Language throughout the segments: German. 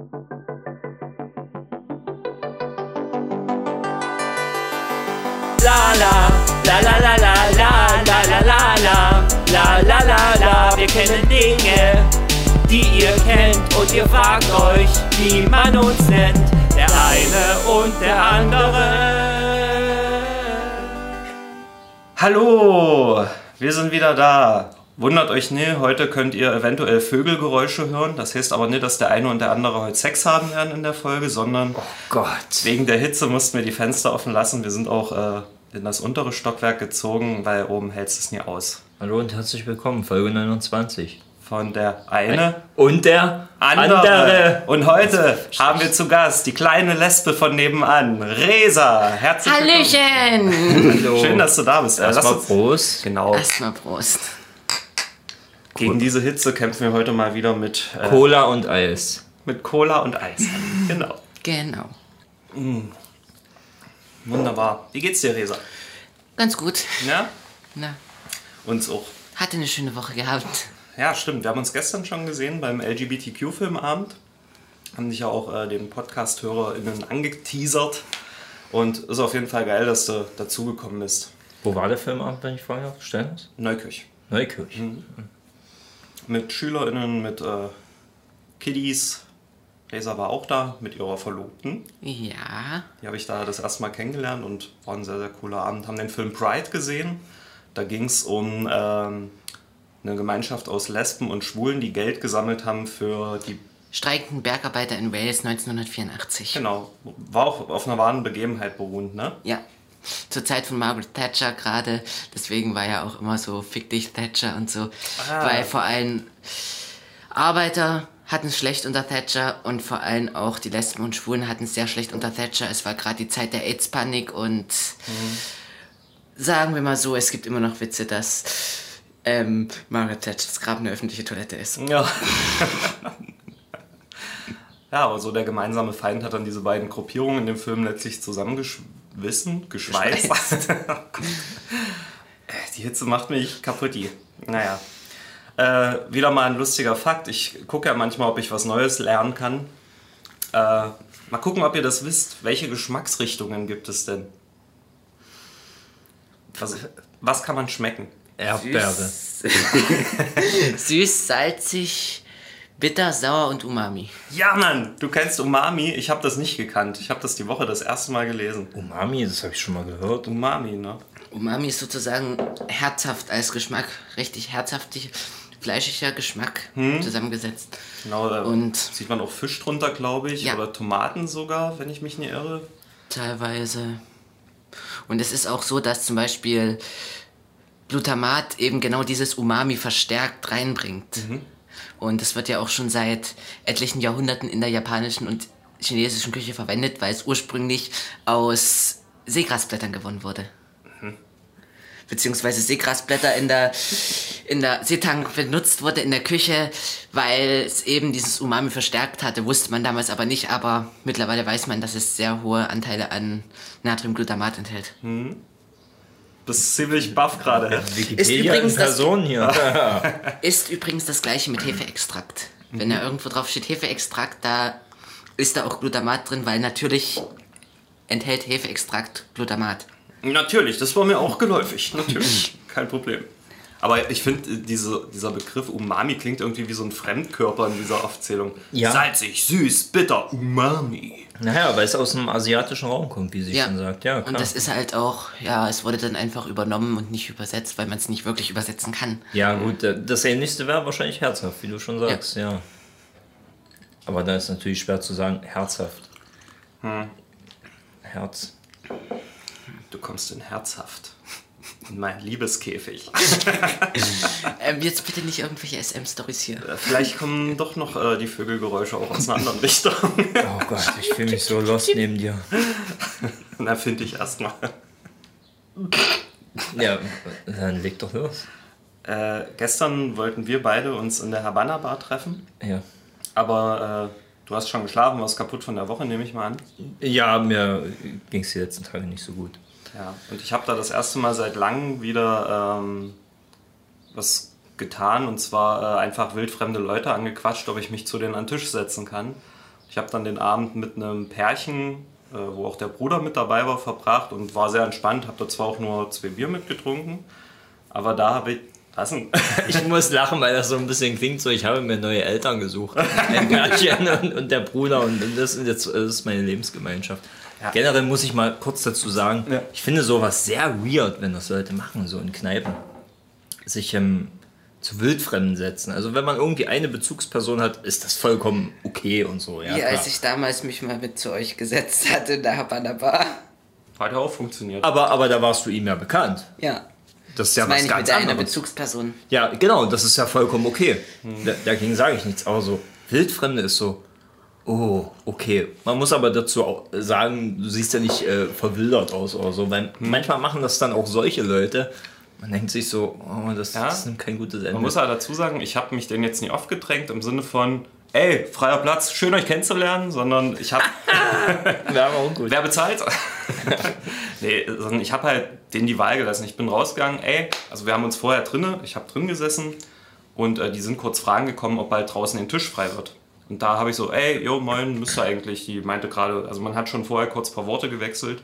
La la, la la la la la la la la la la la la la Wir kennen Dinge, die ihr kennt und ihr fragt euch, wie man uns nennt. Der eine und der andere. Hallo, wir sind wieder da. Wundert euch nicht, heute könnt ihr eventuell Vögelgeräusche hören. Das heißt aber nicht, dass der eine und der andere heute Sex haben werden in der Folge, sondern Gott. wegen der Hitze mussten wir die Fenster offen lassen. Wir sind auch äh, in das untere Stockwerk gezogen, weil oben hält es nie aus. Hallo und herzlich willkommen, Folge 29. Von der eine Und der andere. andere. Und heute haben wir zu Gast die kleine Lesbe von nebenan, Resa. Herzlich Hallöchen! willkommen. Hallo. Schön, dass du da bist. Erstmal Prost. Genau. Erstmal Prost. Gegen diese Hitze kämpfen wir heute mal wieder mit, äh, Cola und Eis. mit Cola und Eis. genau. Genau. Wunderbar. Wie geht's dir, Resa? Ganz gut. Ja? Na, Uns auch. hatte eine schöne Woche gehabt. Ja, stimmt. Wir haben uns gestern schon gesehen beim LGBTQ-Filmabend. Haben dich ja auch äh, den Podcast-HörerInnen angeteasert. Und ist auf jeden Fall geil, dass du dazugekommen bist. Wo war der Filmabend, wenn ich darf? Stellen Neukirch. Neukirch. Mit SchülerInnen, mit äh, Kiddies. Resa war auch da mit ihrer Verlobten. Ja. Die habe ich da das erste Mal kennengelernt und war ein sehr, sehr cooler Abend. Haben den Film Pride gesehen. Da ging es um ähm, eine Gemeinschaft aus Lesben und Schwulen, die Geld gesammelt haben für die. Streikenden Bergarbeiter in Wales 1984. Genau, war auch auf einer wahren Begebenheit beruhend, ne? Ja. Zur Zeit von Margaret Thatcher gerade. Deswegen war ja auch immer so Fick dich Thatcher und so. Ah. Weil vor allem Arbeiter hatten es schlecht unter Thatcher und vor allem auch die Lesben und Schwulen hatten es sehr schlecht unter Thatcher. Es war gerade die Zeit der AIDS-Panik und sagen wir mal so, es gibt immer noch Witze, dass ähm, Margaret Thatchers Grab eine öffentliche Toilette ist. Ja. ja, aber so der gemeinsame Feind hat dann diese beiden Gruppierungen in dem Film letztlich zusammengeschwissen, geschweißt. Äh, die Hitze macht mich kaputt. Naja. Äh, wieder mal ein lustiger Fakt. Ich gucke ja manchmal, ob ich was Neues lernen kann. Äh, mal gucken, ob ihr das wisst. Welche Geschmacksrichtungen gibt es denn? Was, was kann man schmecken? Erdbeere. Süß, salzig, bitter, sauer und umami. Ja, Mann, du kennst Umami. Ich habe das nicht gekannt. Ich habe das die Woche das erste Mal gelesen. Umami, das habe ich schon mal gehört. Umami, ne? Umami ist sozusagen herzhaft als Geschmack, richtig herzhaftig, fleischiger Geschmack zusammengesetzt. Genau, da Und- sieht man auch Fisch drunter, glaube ich. Ja. Oder Tomaten sogar, wenn ich mich nicht irre. Teilweise. Und es ist auch so, dass zum Beispiel Glutamat eben genau dieses Umami verstärkt reinbringt. Und das wird ja auch schon seit etlichen Jahrhunderten in der japanischen und chinesischen Küche verwendet, weil es ursprünglich aus Seegrasblättern gewonnen wurde. Beziehungsweise Seegrasblätter in der, in der Seetang benutzt wurde in der Küche, weil es eben dieses Umami verstärkt hatte. Wusste man damals aber nicht, aber mittlerweile weiß man, dass es sehr hohe Anteile an Natriumglutamat enthält. Bist ziemlich baff gerade. Wikipedia übrigens das- Person hier. Ist übrigens das gleiche mit Hefeextrakt. Wenn da irgendwo drauf steht Hefeextrakt, da ist da auch Glutamat drin, weil natürlich enthält Hefeextrakt Glutamat. Natürlich, das war mir auch geläufig. Natürlich, kein Problem. Aber ich finde, diese, dieser Begriff Umami klingt irgendwie wie so ein Fremdkörper in dieser Aufzählung. Ja. Salzig, süß, bitter, Umami. Naja, weil es aus dem asiatischen Raum kommt, wie sie Ja. schon sagt. Ja, klar. Und das ist halt auch, ja, es wurde dann einfach übernommen und nicht übersetzt, weil man es nicht wirklich übersetzen kann. ja, gut, äh, das ähnlichste wäre wahrscheinlich herzhaft, wie du schon sagst, ja. Aber da ist natürlich schwer zu sagen, herzhaft. Herz. Du kommst in herzhaft. In meinen Liebeskäfig. Ähm, jetzt bitte nicht irgendwelche SM-Stories hier. Vielleicht kommen doch noch äh, die Vögelgeräusche auch aus einer anderen Richtung. Oh Gott, ich fühle mich so lost neben dir. Na, finde ich erstmal. Ja, dann leg doch los. Äh, gestern wollten wir beide uns in der Havanna Bar treffen, Ja. aber äh, du hast schon geschlafen, warst kaputt von der Woche, nehme ich mal an. Ja, mir ging es die letzten Tage nicht so gut. Ja, und ich habe da das erste Mal seit langem wieder ähm, was getan und zwar äh, einfach wildfremde Leute angequatscht, ob ich mich zu denen an den Tisch setzen kann. Ich habe dann den Abend mit einem Pärchen, äh, wo auch der Bruder mit dabei war, verbracht und war sehr entspannt. Habe da zwar auch nur zwei Bier mitgetrunken, aber da habe ich. Was denn? Ich muss lachen, weil das so ein bisschen klingt so, ich habe mir neue Eltern gesucht. Ein Pärchen und, und der Bruder und das, jetzt, das ist meine Lebensgemeinschaft. Ja. Generell muss ich mal kurz dazu sagen, Ja. ich finde sowas sehr weird, wenn das Leute machen, so in Kneipen. Sich ähm, zu Wildfremden setzen. Also wenn man irgendwie eine Bezugsperson hat, ist das vollkommen okay und so. Ja, Wie klar. als ich damals mich mal mit zu euch gesetzt hatte in der Habana Bar. Hat ja auch funktioniert. aber, aber da warst du ihm ja bekannt. Ja. Das ist ja Das meine was ich ganz mit einer anderes. Bezugsperson. Ja, genau, das ist ja vollkommen okay. Da, dagegen sage ich nichts. Aber so, Wildfremde ist so, oh, okay. Man muss aber dazu auch sagen, du siehst ja nicht äh, verwildert aus oder so, weil manchmal machen das dann auch solche Leute. Man denkt sich so, oh, das, Ja. das nimmt kein gutes Ende. Man muss aber dazu sagen, ich habe mich den jetzt nie aufgedrängt im Sinne von, ey, freier Platz, schön euch kennenzulernen, sondern ich habe, wer bezahlt? nee, sondern ich habe halt denen die Wahl gelassen. Ich bin rausgegangen, ey, also wir haben uns vorher drinnen, ich habe drin gesessen und äh, die sind kurz fragen gekommen, ob bald draußen den Tisch frei wird. Und da habe ich so, ey, jo, moin, müsste eigentlich, die meinte gerade, also man hat schon vorher kurz ein paar Worte gewechselt.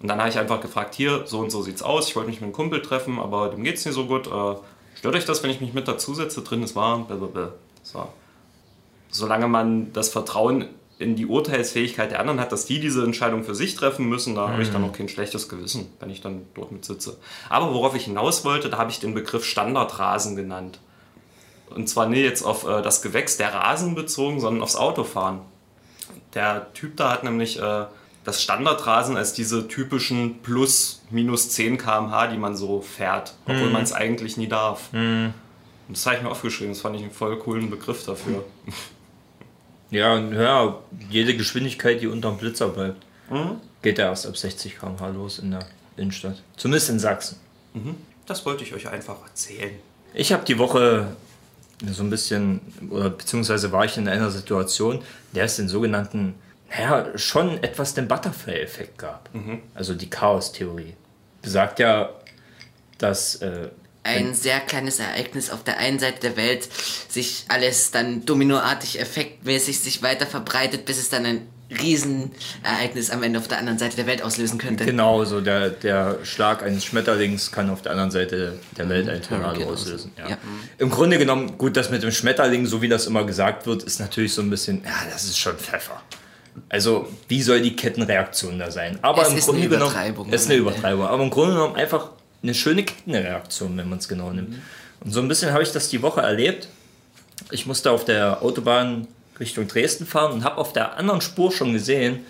Und dann habe ich einfach gefragt, hier, so und so sieht's aus, ich wollte mich mit einem Kumpel treffen, aber dem geht's nicht so gut. Äh, stört euch das, wenn ich mich mit dazusetze? Drin ist warm, blablabla. So. Solange man das Vertrauen in die Urteilsfähigkeit der anderen hat, dass die diese Entscheidung für sich treffen müssen, da habe ich dann auch kein schlechtes Gewissen, wenn ich dann dort mit sitze. Aber worauf ich hinaus wollte, da habe ich den Begriff Standardrasen genannt. Und zwar nicht jetzt auf äh, das Gewächs der Rasen bezogen, sondern aufs Autofahren. Der Typ da hat nämlich äh, das Standardrasen als diese typischen plus minus 10 km/h, die man so fährt, obwohl man es eigentlich nie darf. Und das habe ich mir aufgeschrieben, das fand ich einen voll coolen Begriff dafür. Ja, ja, jede Geschwindigkeit, die unterm Blitzer bleibt, geht ja erst ab 60 km/h los in der Innenstadt. Zumindest in Sachsen. Das wollte ich euch einfach erzählen. Ich habe die Woche so ein bisschen, oder beziehungsweise war ich in einer Situation, in der es den sogenannten, naja, schon etwas den Butterfly-Effekt gab. Also die Chaos-Theorie. Besagt ja, dass äh, Ein sehr kleines Ereignis auf der einen Seite der Welt sich alles dann dominoartig effektmäßig sich weiter verbreitet, bis es dann ein Riesenereignis am Ende auf der anderen Seite der Welt auslösen könnte. genau so der, der Schlag eines Schmetterlings kann auf der anderen Seite der Welt ein Tornado Hurricane auslösen. Ja. Ja. Im Grunde genommen, gut, das mit dem Schmetterling, so wie das immer gesagt wird, ist natürlich so ein bisschen, ja, das ist schon Pfeffer. Also, wie soll die Kettenreaktion da sein? Aber Es im ist Grunde eine genommen, Übertreibung es ist am eine. Übertreibung. Aber im Grunde genommen einfach eine schöne Kettenreaktion, wenn man es genau nimmt. Und so ein bisschen habe ich das die Woche erlebt. Ich musste auf der Autobahn Richtung Dresden fahren und habe auf der anderen Spur schon gesehen,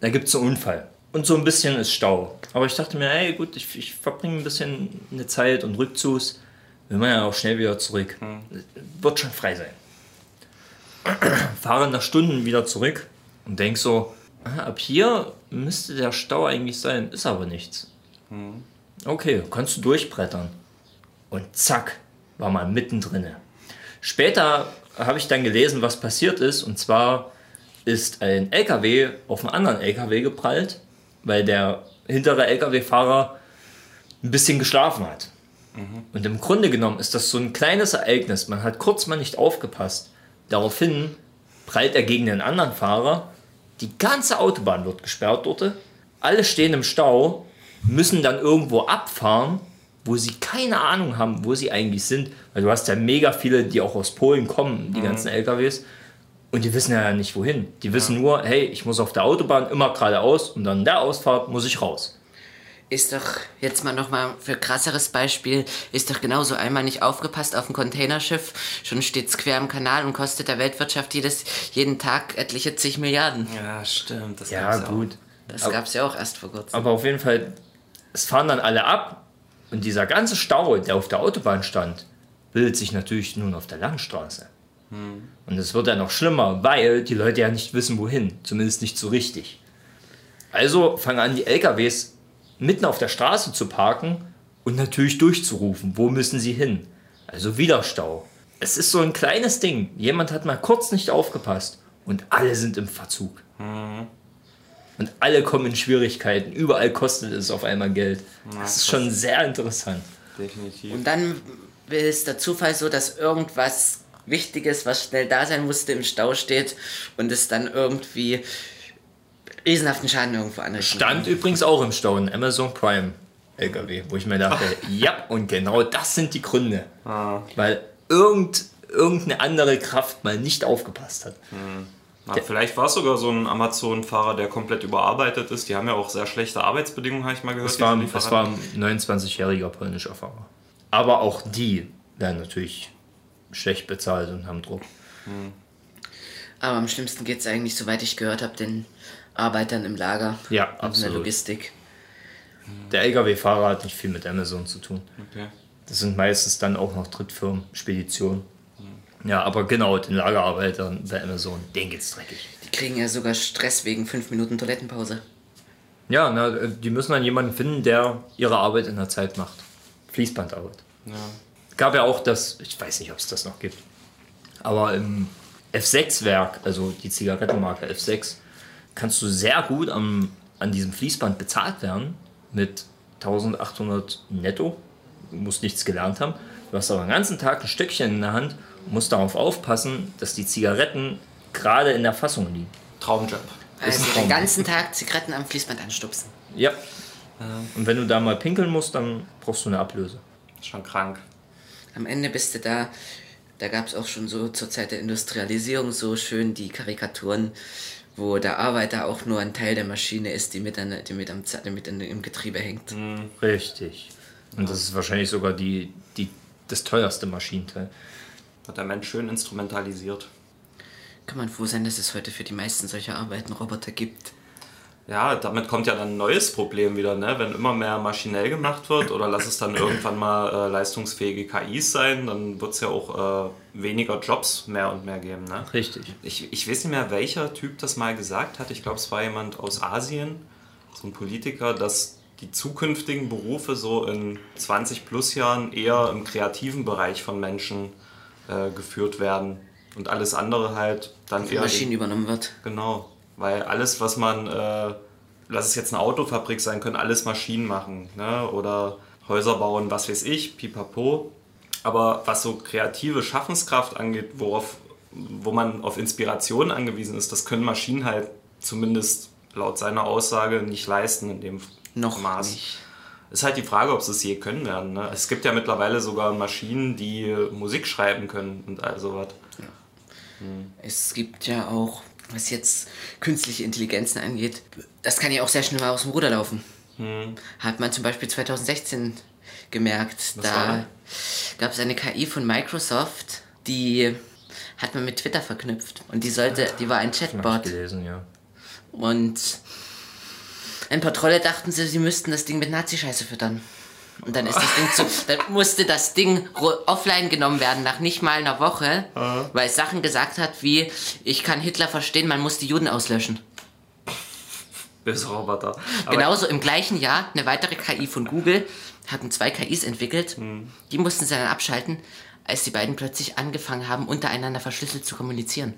da gibt es einen Unfall. Und so ein bisschen ist Stau. Aber ich dachte mir, hey, gut, ich, ich verbringe ein bisschen eine Zeit und Rückzugs. Will man ja auch schnell wieder zurück. Wird schon frei sein. Fahre nach Stunden wieder zurück und denk so, ah, ab hier müsste der Stau eigentlich sein, ist aber nichts. Okay, kannst du durchbrettern. Und zack, war man mittendrin. Später habe ich dann gelesen, was passiert ist. Und zwar ist ein LKW auf einen anderen LKW geprallt, weil der hintere LKW-Fahrer ein bisschen geschlafen hat. Und im Grunde genommen ist das so ein kleines Ereignis. Man hat kurz mal nicht aufgepasst. Daraufhin prallt er gegen den anderen Fahrer. Die ganze Autobahn wird gesperrt dort. Alle stehen im Stau, müssen dann irgendwo abfahren, wo sie keine Ahnung haben, wo sie eigentlich sind. Weil du hast ja mega viele, die auch aus Polen kommen, die ganzen LKWs. Und die wissen ja nicht wohin. Die wissen nur, hey, ich muss auf der Autobahn immer geradeaus und dann in der Ausfahrt muss ich raus. Ist doch jetzt mal nochmal für krasseres Beispiel, ist doch genauso einmal nicht aufgepasst auf ein Containerschiff, schon steht's quer im Kanal und kostet der Weltwirtschaft jedes, jeden Tag etliche zig Milliarden. Ja, stimmt. Das Ja, gab's auch. gut. Das Aber- gab's ja auch erst vor kurzem. Aber auf jeden Fall, es fahren dann alle ab und dieser ganze Stau, der auf der Autobahn stand, bildet sich natürlich nun auf der Landstraße. Und es wird ja noch schlimmer, weil die Leute ja nicht wissen, wohin. Zumindest nicht so richtig. Also fangen an, die LKWs mitten auf der Straße zu parken und natürlich durchzurufen, wo müssen sie hin. Also wieder Stau. Es ist so ein kleines Ding. Jemand hat mal kurz nicht aufgepasst und alle sind im Verzug. Und alle kommen in Schwierigkeiten. Überall kostet es auf einmal Geld. Das ist schon sehr interessant. Definitiv. Und dann ist der Zufall so, dass irgendwas Wichtiges, was schnell da sein musste, im Stau steht und es dann irgendwie riesenhaften Schaden irgendwo anrichten Stand übrigens auch im Stau, ein Amazon Prime LKW, wo ich mir dachte, ja, und genau das sind die Gründe. Weil irgend, irgendeine andere Kraft mal nicht aufgepasst hat. Na, vielleicht war es sogar so ein Amazon-Fahrer, der komplett überarbeitet ist. Die haben ja auch sehr schlechte Arbeitsbedingungen, habe ich mal gehört. Das war, das war ein 29-jähriger polnischer Fahrer. Aber auch die werden natürlich schlecht bezahlt und haben Druck. Aber am schlimmsten geht es eigentlich, soweit ich gehört habe, den Arbeitern im Lager Ja, und in der absolut. Logistik. Der LKW-Fahrer hat nicht viel mit Amazon zu tun. Okay. Das sind meistens dann auch noch Drittfirmen, Speditionen. Ja, aber genau, den Lagerarbeitern bei Amazon, denen geht's dreckig. Die kriegen ja sogar Stress wegen 5 Minuten Toilettenpause. Ja, na, die müssen dann jemanden finden, der ihre Arbeit in der Zeit macht. Fließbandarbeit. Ja. Gab ja auch das, ich weiß nicht, ob es das noch gibt, aber im F6-Werk, also die Zigarettenmarke F6, kannst du sehr gut am, an diesem Fließband bezahlt werden mit 1800 netto. Du musst nichts gelernt haben. Du hast aber den ganzen Tag ein Stückchen in der Hand und musst darauf aufpassen, dass die Zigaretten gerade in der Fassung liegen. Traumjob. Also Traum. den ganzen Tag Zigaretten am Fließband anstupsen. Ja. Und wenn du da mal pinkeln musst, dann brauchst du eine Ablöse. Schon krank. Am Ende bist du da, da gab es auch schon so zur Zeit der Industrialisierung so schön die Karikaturen, wo der Arbeiter auch nur ein Teil der Maschine ist, die mit, an, die mit, am, die mit in, im Getriebe hängt. Richtig. Und das ist wahrscheinlich sogar die, die, das teuerste Maschinenteil. Hat der Mensch schön instrumentalisiert. Kann man froh sein, dass es heute für die meisten solcher Arbeiten Roboter gibt. Ja, damit kommt ja dann ein neues Problem wieder, ne? Wenn immer mehr maschinell gemacht wird oder lass es dann irgendwann mal äh, leistungsfähige KIs sein, dann wird es ja auch äh, weniger Jobs mehr und mehr geben, ne? Richtig. Ich, ich weiß nicht mehr, welcher Typ das mal gesagt hat. Ich glaube, es war jemand aus Asien, so ein Politiker, dass die zukünftigen Berufe so in 20 plus Jahren eher im kreativen Bereich von Menschen äh, geführt werden. Und alles andere halt dann eher. Maschinen übernommen wird. Genau. Weil alles, was man, äh, lass es jetzt eine Autofabrik sein, können alles Maschinen machen. Ne? Oder Häuser bauen, was weiß ich, pipapo. Aber was so kreative Schaffenskraft angeht, worauf, wo man auf Inspiration angewiesen ist, das können Maschinen halt zumindest laut seiner Aussage nicht leisten in dem Noch Maß. nicht. Ist halt die Frage, ob sie es je können werden. Ne? Es gibt ja mittlerweile sogar Maschinen, die Musik schreiben können und all sowas. Es gibt ja auch, was jetzt künstliche Intelligenzen angeht, das kann ja auch sehr schnell mal aus dem Ruder laufen. Hat man zum Beispiel 2016 gemerkt. war da gab es eine KI von Microsoft, die hat man mit Twitter verknüpft. Und die sollte, die war ein Hab ich Chatbot. gelesen, ja. Und ein paar Trolle dachten sie, sie müssten das Ding mit Nazi-Scheiße füttern. Und dann ist das Ding zu, dann musste das Ding offline genommen werden nach nicht mal einer Woche, weil es Sachen gesagt hat wie, ich kann Hitler verstehen, man muss die Juden auslöschen. Böse Roboter. Aber Genauso im gleichen Jahr eine weitere KI von Google hatten zwei KIs entwickelt. Die mussten sie dann abschalten, als die beiden plötzlich angefangen haben, untereinander verschlüsselt zu kommunizieren.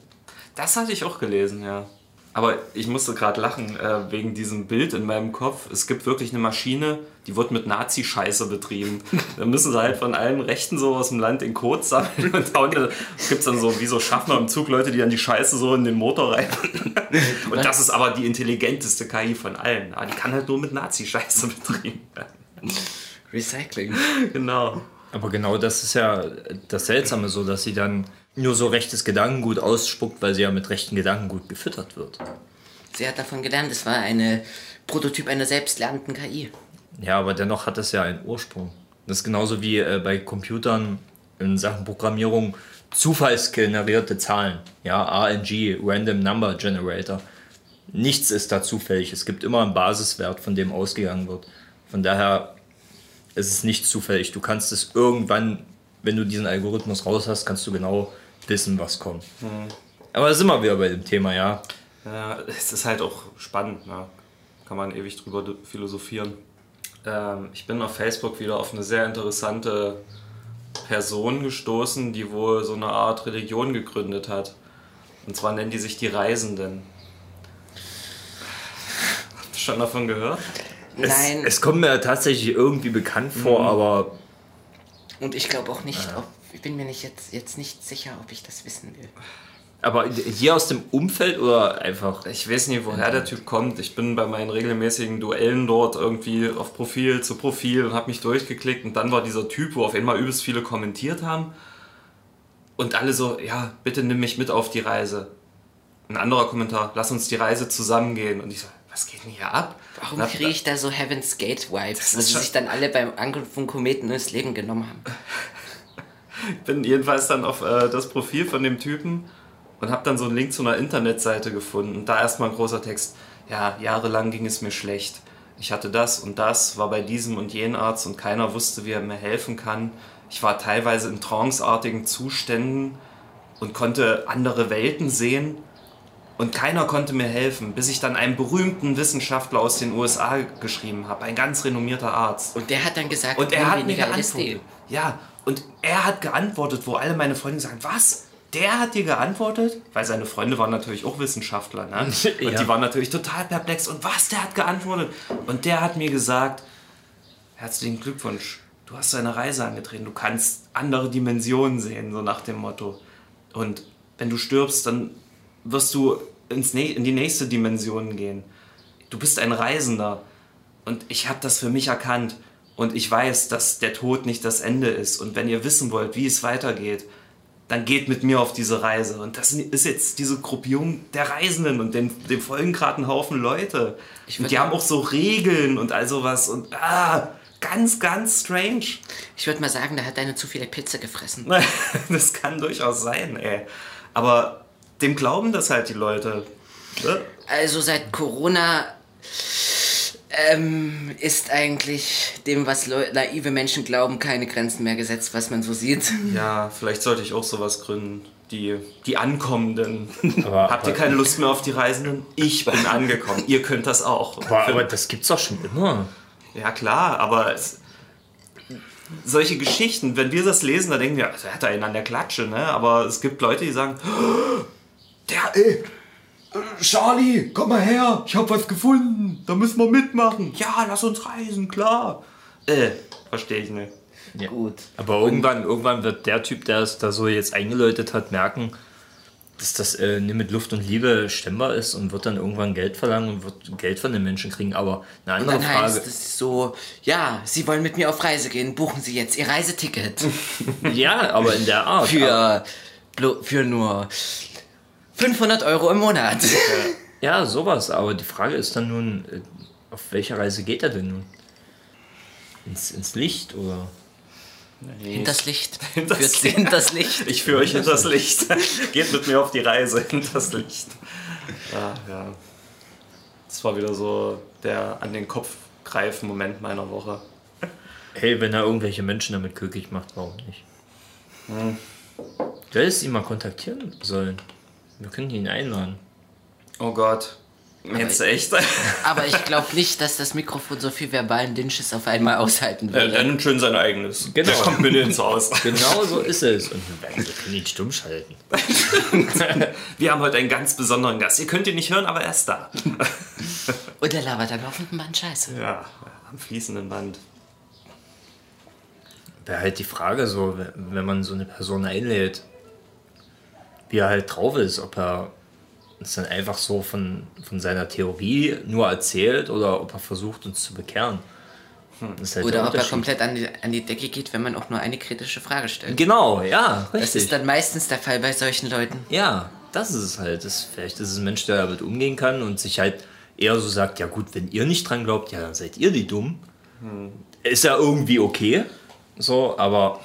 Das hatte ich auch gelesen, ja. Aber ich musste gerade lachen äh, wegen diesem Bild in meinem Kopf. Es gibt wirklich eine Maschine, die wird mit Nazi-Scheiße betrieben. Da müssen sie halt von allen Rechten so aus dem Land den Code sammeln und da gibt's dann so wie so Schaffner im Zug Leute, die dann die Scheiße so in den Motor rein. Und das ist aber die intelligenteste KI von allen. Aber die kann halt nur mit Nazi-Scheiße betrieben werden. Recycling. Genau. Aber genau das ist ja das Seltsame so, dass sie dann nur so rechtes Gedankengut ausspuckt, weil sie ja mit rechten Gedankengut gefüttert wird. Sie hat davon gelernt, es war eine Prototyp einer selbstlernenden KI. Ja, aber dennoch hat das ja einen Ursprung. Das ist genauso wie äh, bei Computern in Sachen Programmierung zufallsgenerierte Zahlen. Ja, RNG, Random Number Generator. Nichts ist da zufällig. Es gibt immer einen Basiswert, von dem ausgegangen wird. Von daher ist es nicht zufällig. Du kannst es irgendwann, wenn du diesen Algorithmus raus hast, kannst du genau wissen, was kommt. Aber da sind wir wieder bei dem Thema, ja. Ja, es ist halt auch spannend, ne? kann man ewig drüber philosophieren. Ähm, ich bin auf Facebook wieder auf eine sehr interessante Person gestoßen, die wohl so eine Art Religion gegründet hat. Und zwar nennen die sich die Reisenden. Habt ihr schon davon gehört? Nein, Es kommt mir tatsächlich irgendwie bekannt vor, aber und ich glaube auch nicht, ob ich bin mir nicht jetzt, jetzt nicht sicher, ob ich das wissen will. Aber hier aus dem Umfeld oder einfach. Ich weiß nicht, woher der Typ kommt. Ich bin bei meinen regelmäßigen Duellen dort irgendwie auf Profil zu Profil und habe mich durchgeklickt und dann war dieser Typ, wo auf einmal übelst viele kommentiert haben und alle so, ja, bitte nimm mich mit auf die Reise. Ein anderer Kommentar, lass uns die Reise zusammengehen. Und ich so, was geht denn hier ab? Warum kriege ich da so Heaven's Gate Vibes, wo sie sich dann alle beim Angriff von Kometen das Leben genommen haben? bin jedenfalls dann auf äh, das Profil von dem Typen und habe dann so einen Link zu einer Internetseite gefunden. Und da erstmal ein großer Text. Ja, jahrelang ging es mir schlecht. Ich hatte das und das, war bei diesem und jenen Arzt und keiner wusste, wie er mir helfen kann. Ich war teilweise in tranceartigen Zuständen und konnte andere Welten sehen. Und keiner konnte mir helfen, bis ich dann einen berühmten Wissenschaftler aus den USA geschrieben habe, ein ganz renommierter Arzt. Und der hat dann gesagt, Und er hat mir geantwortet. Ja, und er hat geantwortet, wo alle meine Freunde sagen, was? Der hat dir geantwortet? Weil seine Freunde waren natürlich auch Wissenschaftler, ne? Und Ja. die waren natürlich total perplex. Und was? Der hat geantwortet. Und der hat mir gesagt, herzlichen Glückwunsch, du hast deine Reise angetreten, du kannst andere Dimensionen sehen, so nach dem Motto. Und wenn du stirbst, dann wirst du ins in die nächste Dimension gehen. Du bist ein Reisender. Und ich habe das für mich erkannt. Und ich weiß, dass der Tod nicht das Ende ist. Und wenn ihr wissen wollt, wie es weitergeht, dann geht mit mir auf diese Reise. Und das ist jetzt diese Gruppierung der Reisenden und dem, dem folgen gerade ein Haufen Leute. Und die haben auch so Regeln und all sowas. Und ah, ganz, ganz strange. Ich würde mal sagen, da hat einer zu viele Pizza gefressen. Das kann durchaus sein, ey. Aber dem glauben das halt die Leute. Ne? Also seit Corona ähm, ist eigentlich dem, was naive Menschen glauben, keine Grenzen mehr gesetzt, was man so sieht. Ja, vielleicht sollte ich auch sowas gründen. Die, die Ankommenden. Aber- Habt ihr keine Lust mehr auf die Reisenden? Ich bin angekommen. ihr könnt das auch. Aber, aber das gibt's doch schon immer. Ja, klar, aber es, solche Geschichten, wenn wir das lesen, da denken wir, also er hat da einen an der Klatsche, ne? Aber es gibt Leute, die sagen, "Oh, der, ey, äh, Charlie, komm mal her, ich hab was gefunden, da müssen wir mitmachen. Ja, lass uns reisen, klar. Äh, verstehe ich nicht. Ja. Gut. Aber irgendwann, irgendwann wird der Typ, der es da so jetzt eingeläutet hat, merken, dass das äh, nicht mit Luft und Liebe stemmbar ist und wird dann irgendwann Geld verlangen und wird Geld von den Menschen kriegen. Aber eine Und andere dann Frage. heißt es so, ja, Sie wollen mit mir auf Reise gehen, buchen Sie jetzt Ihr Reiseticket. Ja, aber in der Art. Für, für nur 500 Euro im Monat. Ja, sowas. Aber die Frage ist dann nun, äh, auf welche Reise geht er denn nun? Ins, ins Licht oder? Hinters Licht. Hinters Sie Licht. hinters Licht. Ich führe euch hinters Licht. Geht mit mir auf die Reise hinters Licht. Ja, ja. Das war wieder so der an den Kopf greifen Moment meiner Woche. Hey, wenn er irgendwelche Menschen damit glücklich macht, warum nicht? Du hättest ihn mal kontaktieren sollen. Wir können ihn einladen. Oh Gott. Jetzt echt? Aber ich glaube nicht, dass das Mikrofon so viel verbalen Dünnsches auf einmal aushalten Er würde. nennt schön sein eigenes. Genau. Der kommt mir ins Haus. Genau so ist es. Und wir werden- wir können ihn stumm schalten. Wir haben heute einen ganz besonderen Gast. Ihr könnt ihn nicht hören, aber er ist da. Und er labert am laufenden Band Scheiße. Ja, am fließenden Band. Wäre halt die Frage so, wenn man so eine Person einlädt, wie er halt drauf ist, ob er uns dann einfach so von, von seiner Theorie nur erzählt oder ob er versucht, uns zu bekehren. Das ist halt der Oder ob er komplett an die, an die Decke geht, wenn man auch nur eine kritische Frage stellt. Genau, ja, Das richtig. ist dann meistens der Fall bei solchen Leuten. Ja, das ist es halt. Das, vielleicht ist es ein Mensch, der damit umgehen kann und sich halt eher so sagt, ja gut, wenn ihr nicht dran glaubt, ja, dann seid ihr die dumm. Ist ja irgendwie okay, so, aber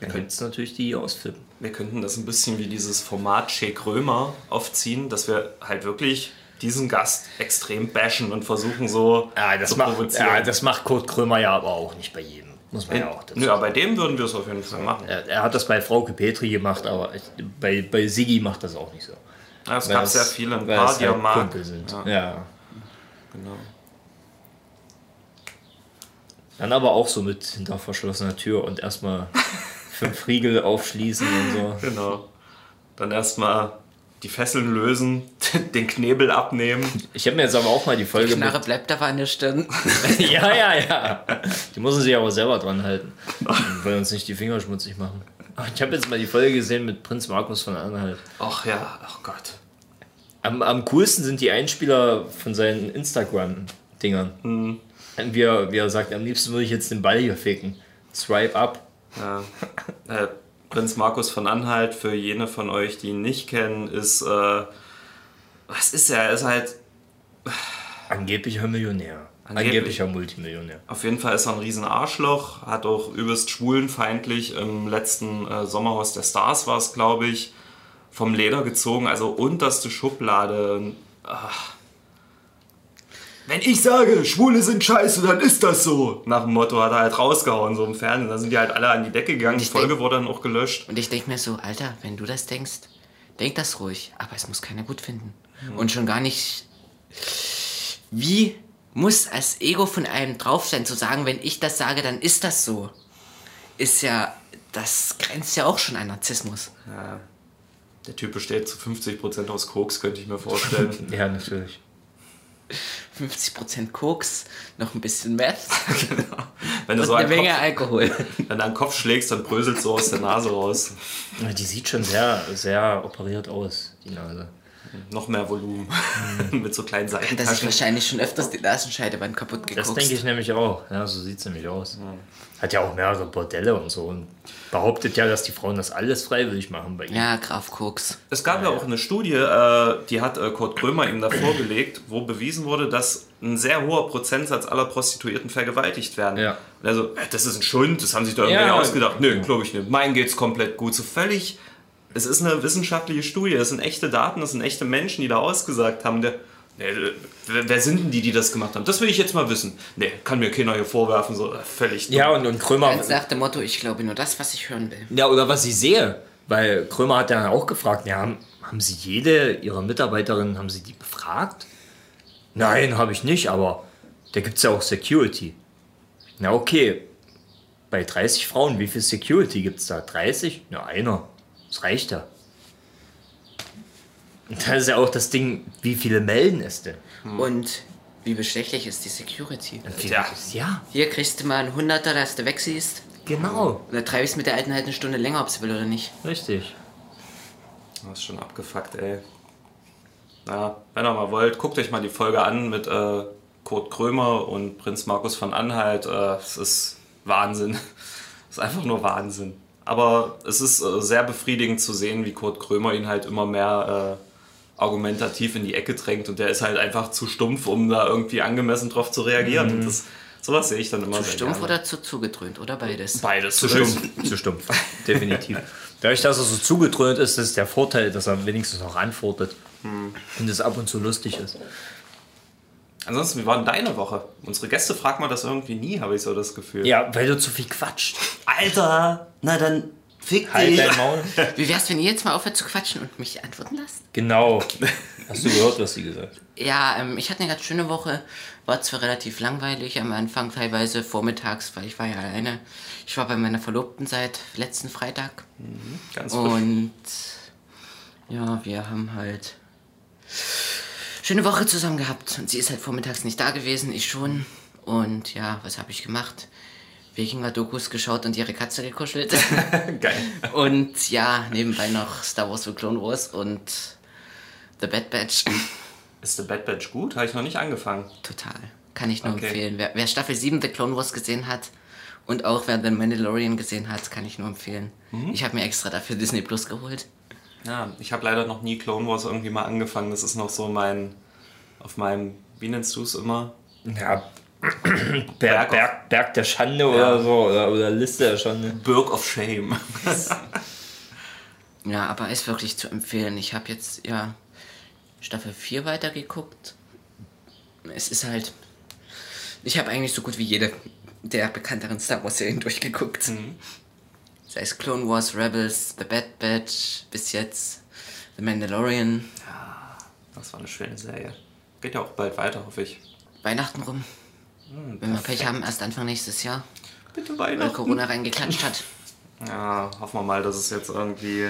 dann gibt es natürlich die ausflippen. Wir könnten das ein bisschen wie dieses Format Shake Römer aufziehen, dass wir halt wirklich diesen Gast extrem bashen und versuchen so Ja, das, zu macht, provozieren. ja, das macht Kurt Krömer ja aber auch nicht bei jedem. Muss man ja auch dazu Nö, aber bei dem würden wir es auf jeden Fall machen. er, er hat das bei Frauke Petri gemacht, aber ich, bei, bei Sigi macht das auch nicht so. Ja, es gab sehr viele, ein paar, die mag. Kumpel sind. Ja, Ja. genau. Dann aber auch so mit hinter verschlossener Tür und erstmal fünf Riegel aufschließen und so. genau. Dann erstmal die Fesseln lösen, den Knebel abnehmen. Ich habe mir jetzt aber auch mal die Folge. Knarre bleibt aber an der Stirn. Ja, ja, ja. Die müssen sich aber selber dran halten. Wir wollen uns nicht die Finger schmutzig machen. Ich habe jetzt mal die Folge gesehen mit Prinz Markus von Anhalt. Ach ja, ach Gott. Am, am coolsten sind die Einspieler von seinen Instagram-Dingern. Mhm. Wie, er, wie er sagt, am liebsten würde ich jetzt den Ball hier ficken. Swipe up. Ja. Äh, Prinz Markus von Anhalt, für jene von euch, die ihn nicht kennen, ist, äh, was ist er? Er ist halt, Angeblicher Millionär. Angeblich. Angeblicher Multimillionär. auf jeden Fall ist er ein riesen Arschloch, hat auch übelst schwulenfeindlich im letzten äh, Sommerhaus der Stars war es, glaube ich, vom Leder gezogen, also unterste Schublade. Ach. Wenn ich sage, Schwule sind scheiße, dann ist das so. Nach dem Motto hat er halt rausgehauen, so im Fernsehen. Da sind die halt alle an die Decke gegangen. Die Folge denk- wurde dann auch gelöscht. Und ich denke mir so, Alter, wenn du das denkst, denk das ruhig. Aber es muss keiner gut finden. Und schon gar nicht. Wie muss als Ego von einem drauf sein, zu sagen, wenn ich das sage, dann ist das so? Ist ja. Das grenzt ja auch schon an Narzissmus. Der Typ besteht zu 50% aus Koks, könnte ich mir vorstellen. Ja, natürlich. 50% Koks, noch ein bisschen Meth Wenn du und so eine Menge Kopf, Alkohol. wenn du einen Kopf schlägst, dann bröselt so aus der Nase raus. Die sieht schon sehr, sehr operiert aus, die Nase. Noch mehr Volumen. Mit so kleinen Das ist wahrscheinlich schon öfters die Nasenscheidewand kaputt Das geguckt. denke ich nämlich auch. Ja, so sieht es nämlich aus. Hat ja auch mehrere Bordelle und so und behauptet ja, dass die Frauen das alles freiwillig machen bei ihm. Ja, Graf Koks. Es gab ja auch eine Studie, äh, die hat äh, Kurt Krömer ihm da vorgelegt, wo bewiesen wurde, dass ein sehr hoher Prozentsatz aller Prostituierten vergewaltigt werden. Ja. Und also, äh, das ist ein Schund, das haben sich da irgendwie Ja. ausgedacht. Nö, glaube ich nicht. Mein geht's komplett gut. So völlig. Es ist eine wissenschaftliche Studie, das sind echte Daten, das sind echte Menschen, die da ausgesagt haben. Der, nee, äh, wer, wer sind denn die, die das gemacht haben? Das will ich jetzt mal wissen. Nee, kann mir keiner hier vorwerfen, so äh, völlig. dumm. Ja, und, und Krömer. Ganz nach dem Motto, ich glaube nur das, was ich hören will. Ja, oder was ich sehe. Weil Krömer hat ja auch gefragt, ja, haben, haben Sie jede Ihrer Mitarbeiterinnen, haben Sie die befragt? Nein, habe ich nicht, aber da gibt es ja auch Security. Na okay, bei 30 Frauen, wie viel Security gibt es da? 30? Ja, einer. Das reicht ja. Und da ist ja auch das Ding, wie viele melden es denn? Und wie bestechlich ist die Security? Ja. ja, Hier kriegst du mal einen Hunderter, dass du wegsiehst. genau. Oder treibst mit der Alten halt eine Stunde länger, ob sie will oder nicht. Richtig. Das ist schon abgefuckt, ey. Ja, wenn ihr mal wollt, guckt euch mal die Folge an mit äh, Kurt Krömer und Prinz Markus von Anhalt. Äh, es ist Wahnsinn. Es ist einfach nur Wahnsinn. Aber es ist äh, sehr befriedigend zu sehen, wie Kurt Krömer ihn halt immer mehr äh, argumentativ in die Ecke drängt und der ist halt einfach zu stumpf, um da irgendwie angemessen drauf zu reagieren. Und das, sowas sehe ich dann immer Zu sehr stumpf gerne. oder zu zugedröhnt oder beides? Beides. Zu stumpf. Zu stumpf. Definitiv. Dadurch, dass er so zugedröhnt ist, ist der Vorteil, dass er wenigstens noch antwortet. Und es ab und zu lustig ist. Ansonsten, wie war denn deine Woche? Unsere Gäste fragen mal das irgendwie nie, habe ich so das Gefühl. Ja, weil du zu viel quatscht. Alter, na dann fick Halt dein Maul. Wie wär's, wenn ihr jetzt mal aufhört zu quatschen und mich antworten lasst? Genau. Hast du gehört, was sie gesagt hat? Ja, ähm, ich hatte eine ganz schöne Woche. War zwar relativ langweilig am Anfang, teilweise vormittags, weil ich war ja alleine. Ich war bei meiner Verlobten seit letzten Freitag. Ganz frisch. Und ja, wir haben halt schöne Woche zusammen gehabt. Und sie ist halt vormittags nicht da gewesen, ich schon. Und ja, was habe ich gemacht? Wikinger-Dokus geschaut und ihre Katze gekuschelt. Geil. und ja, nebenbei noch Star Wars für Clone Wars und The Bad Batch. Ist The Bad Batch gut? Habe ich noch nicht angefangen. Total. Kann ich nur Okay. empfehlen. Wer, wer Staffel 7 The Clone Wars gesehen hat und auch wer The Mandalorian gesehen hat, kann ich nur empfehlen. Ich habe mir extra dafür Disney Plus geholt. Ja, ich habe leider noch nie Clone Wars irgendwie mal angefangen. Das ist noch so mein, auf meinem, wie nennst du es immer? Ja. Berg Berg, Berg, der Schande oder so. Oder, oder Liste der Schande. Burg of Shame. Ja, aber ist wirklich zu empfehlen. Ich habe jetzt ja Staffel 4 weitergeguckt. Es ist halt. Ich habe eigentlich so gut wie jede der bekannteren Star Wars Serien durchgeguckt. Sei es Clone Wars, Rebels, The Bad Batch, bis jetzt The Mandalorian. Das war eine schöne Serie. Geht ja auch bald weiter, hoffe ich. Weihnachten rum. Wenn wir Pech haben, erst Anfang nächstes Jahr, Bitte weil Weihnachten. Corona reingeklatscht hat. Ja, hoffen wir mal, dass es jetzt irgendwie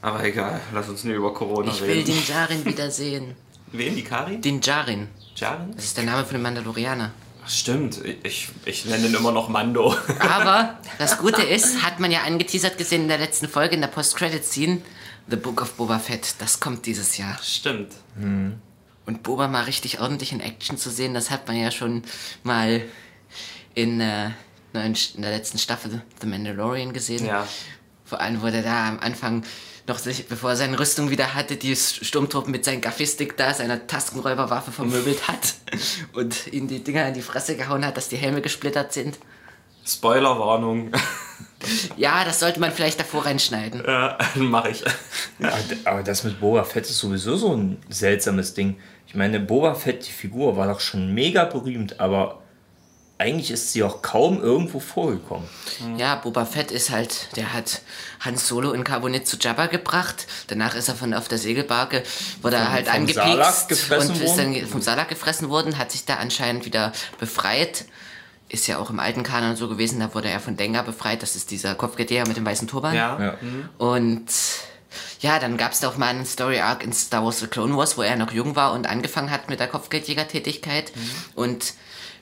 Aber egal, lass uns nicht über Corona Ich will reden. den Jarin wiedersehen. Wen, die Kari? Den Jarin. Jaren? Das ist der Name von dem Mandalorianer. Ach, Stimmt, ich, ich nenne ihn immer noch Mando. Aber das Gute ist, hat man ja angeteasert gesehen in der letzten Folge in der Post-Credit-Scene, The Book of Boba Fett, das kommt dieses Jahr. Stimmt. Und Boba mal richtig ordentlich in Action zu sehen, das hat man ja schon mal in, äh, in der letzten Staffel The Mandalorian gesehen. Ja. Vor allem wurde da am Anfang noch sich, bevor er seine Rüstung wieder hatte, die Sturmtruppen mit seinem Gaffistik da, seiner Taskenräuberwaffe vermöbelt hat und ihm die Dinger in die Fresse gehauen hat, dass die Helme gesplittert sind. Spoilerwarnung. Ja, das sollte man vielleicht davor reinschneiden. Ja, mach ich. Aber, aber das mit Boba Fett ist sowieso so ein seltsames Ding. Ich meine, Boba Fett, die Figur, war doch schon mega berühmt, aber eigentlich ist sie auch kaum irgendwo vorgekommen. Ja, Boba Fett ist halt, der hat Han Solo in Carbonit zu Jabba gebracht. Danach ist er von auf der Segelbarke, wurde er halt angepiekst und ist worden? dann vom Salak gefressen worden, hat sich da anscheinend wieder befreit. Ist ja auch im alten Kanon so gewesen, da wurde er von Dengar befreit. Das ist dieser Kopfgedeher mit dem weißen Turban. Ja. Ja. Und ja, dann gab es da auch mal einen Story Arc in Star Wars The Clone Wars, wo er noch jung war und angefangen hat mit der Kopfgeldjäger-Tätigkeit. Und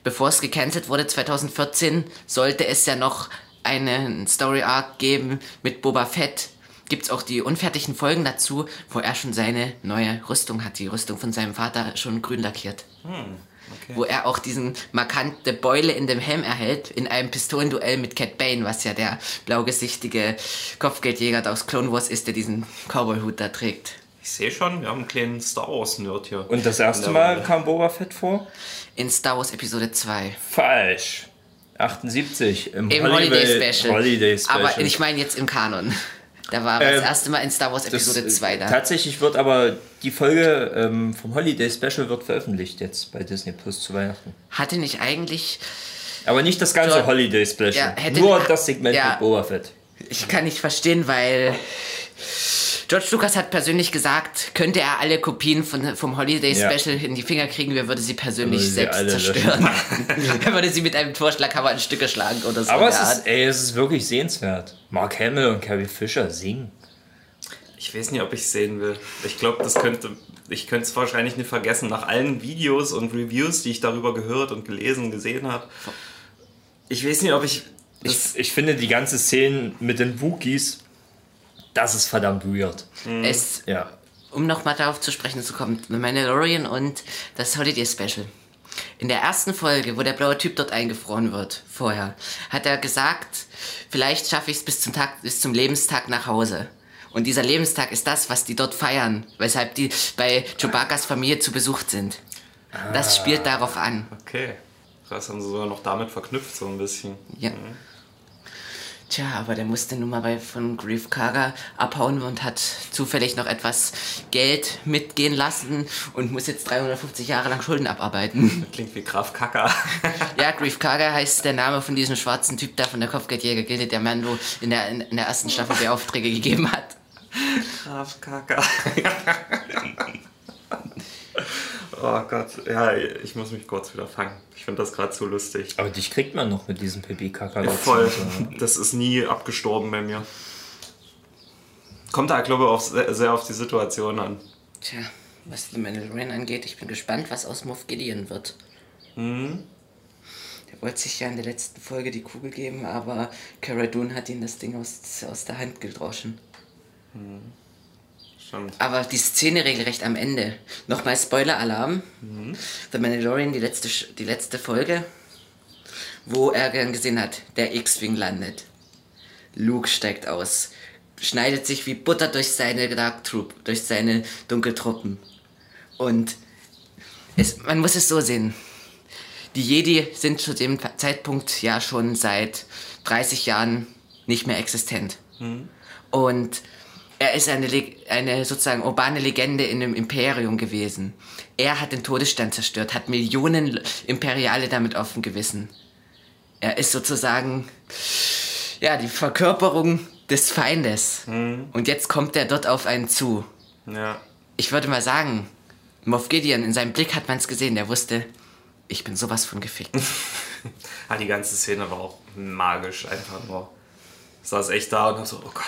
bevor es gecancelt wurde 2014, sollte es ja noch einen Story Arc geben mit Boba Fett. Gibt es auch die unfertigen Folgen dazu, wo er schon seine neue Rüstung hat, die Rüstung von seinem Vater schon grün lackiert. Wo er auch diesen markante Beule in dem Helm erhält, in einem Pistolenduell mit Cat Bane, was ja der blaugesichtige Kopfgeldjäger aus Clone Wars ist, der diesen Cowboy-Hut da trägt. Ich sehe schon, wir haben einen kleinen Star Wars-Nerd hier. Und das erste Mal Runde. kam Boba Fett vor? In Star Wars Episode 2. Falsch. 78 im, Im Holiday, Holiday Special. Holiday Special. Aber ich meine jetzt im Kanon. Da war Ähm, das erste Mal in Star Wars Episode äh, 2 da. Tatsächlich wird aber die Folge ähm, vom Holiday Special wird veröffentlicht jetzt bei Disney Plus zu Weihnachten. Hatte nicht eigentlich. Aber nicht das ganze George- Holiday Special. Ja, hätte- Nur das Segment ja. mit Boba Fett. Ich kann nicht verstehen, weil. George Lucas hat persönlich gesagt, könnte er alle Kopien von, vom Holiday Ja. Special in die Finger kriegen, er würde sie persönlich Würde sie selbst zerstören. er würde sie mit einem Torschlaghammer in Stücke schlagen oder so. Aber es ist, ey, es ist wirklich sehenswert. Mark Hamill und Carrie Fisher singen. Ich weiß nicht, ob ich sehen will. Ich glaube, das könnte. Ich könnte es wahrscheinlich nicht vergessen. Nach allen Videos und Reviews, die ich darüber gehört und gelesen, gesehen habe. Ich weiß nicht, ob ich. Ich, ich finde die ganze Szene mit den Wookies, das ist verdammt weird. Es, Ja. um nochmal darauf zu sprechen zu kommen, The Mandalorian und das Holiday Special. In der ersten Folge, wo der blaue Typ dort eingefroren wird, vorher, hat er gesagt, vielleicht schaffe ich es bis zum Tag, bis zum Lebenstag nach Hause. Und dieser Lebenstag ist das, was die dort feiern, weshalb die bei Chewbacca's Familie zu Besuch sind. Das spielt darauf an. Okay. Das haben sie sogar noch damit verknüpft, so ein bisschen. Ja. Tja, aber der musste nun mal bei, von Grief Karga abhauen und hat zufällig noch etwas Geld mitgehen lassen und muss jetzt 350 Jahre lang Schulden abarbeiten. Klingt wie Graf Kacker. ja, Grief Karga heißt der Name von diesem schwarzen Typ da von der Kopfgeldjäger-Gilde, der Mando in der, in, in der ersten Staffel die Aufträge gegeben hat. Graf Kacker. oh Gott. Ja, ich muss mich kurz wieder fangen. Ich finde das gerade so lustig. Aber dich kriegt man noch mit diesem Pipi-Kaka. Voll. Das ist nie abgestorben bei mir. Kommt da, glaube ich, auch sehr, sehr auf die Situation an. Tja, was The Mandalorian angeht, ich bin gespannt, was aus Moff Gideon wird. Der wollte sich ja in der letzten Folge die Kugel geben, aber Cara Dune hat ihm das Ding aus, aus der Hand gedroschen. Stimmt. Aber die Szene regelrecht am Ende. Nochmal Spoiler-Alarm. The Mandalorian, die letzte, die letzte Folge, wo er dann gesehen hat, der X-Wing landet. Luke steigt aus, schneidet sich wie Butter durch seine Dark Troop, durch seine Dunkeltruppen. Und es, man muss es so sehen. Die Jedi sind zu dem Zeitpunkt ja schon seit 30 Jahren nicht mehr existent. Und er ist eine, eine sozusagen urbane Legende in dem Imperium gewesen. Er hat den Todesstern zerstört, hat Millionen Imperiale damit offen gewissen. Er ist sozusagen ja die Verkörperung des Feindes. Und jetzt kommt er dort auf einen zu. Ja. Ich würde mal sagen, Moff Gideon, in seinem Blick hat man es gesehen, der wusste, ich bin sowas von gefickt. Ah, die ganze Szene war auch magisch, einfach nur. Ich saß echt da und hab so, oh Gott,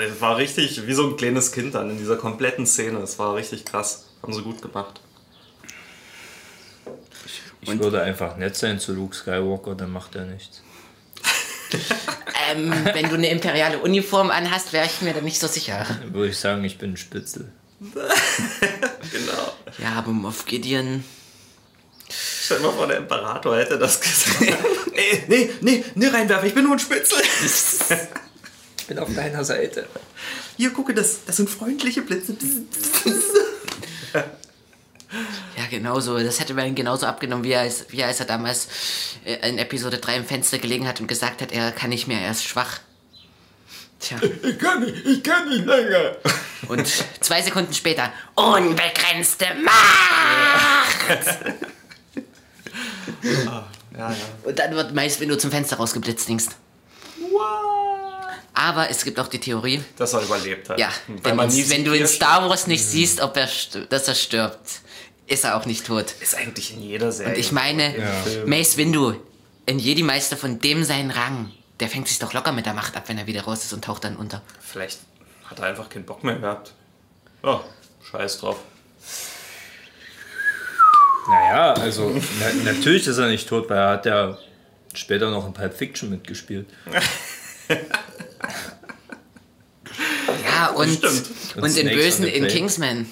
Es war richtig wie so ein kleines Kind dann in dieser kompletten Szene. Es war richtig krass. Haben sie gut gemacht. Ich würde einfach nett sein zu Luke Skywalker, dann macht er nichts. Ähm, wenn du eine imperiale Uniform anhast, wäre ich mir da nicht so sicher. Dann würde ich sagen, ich bin ein Spitzel. Genau. Ja, aber Moff Gideon. Stell dir mal vor, der Imperator hätte das gesagt. nee, nee, nee, nee, reinwerfen, ich bin nur ein Spitzel. Ich bin auf deiner Seite. Hier, gucke, das, das sind freundliche Blitze. Ja, genauso. Das hätte man genauso abgenommen, wie er, als, wie er, als er damals äh, in Episode 3 im Fenster gelegen hat und gesagt hat, er kann nicht mehr, er ist schwach. Tja. Ich kann nicht, ich kann nicht länger. Und zwei Sekunden später, unbegrenzte Macht! Ja, ja. Und dann wird meist, wenn du zum Fenster rausgeblitzt denkst. Aber es gibt auch die Theorie, Dass er überlebt hat. ja, Weil wenn, du in Star Wars nicht siehst, ob er, dass er stirbt, ist er auch nicht tot. Ist eigentlich in jeder Serie. Und ich meine, Film. Mace Windu, ein Jedi-Meister von dem seinen Rang, der fängt sich doch locker mit der Macht ab, wenn er wieder raus ist und taucht dann unter. Vielleicht hat er einfach keinen Bock mehr gehabt. Oh, scheiß drauf. Naja, also na, natürlich ist er nicht tot, weil er hat ja später noch in Pulp Fiction mitgespielt. Ja, und, und, Und den Bösen in. Kingsman.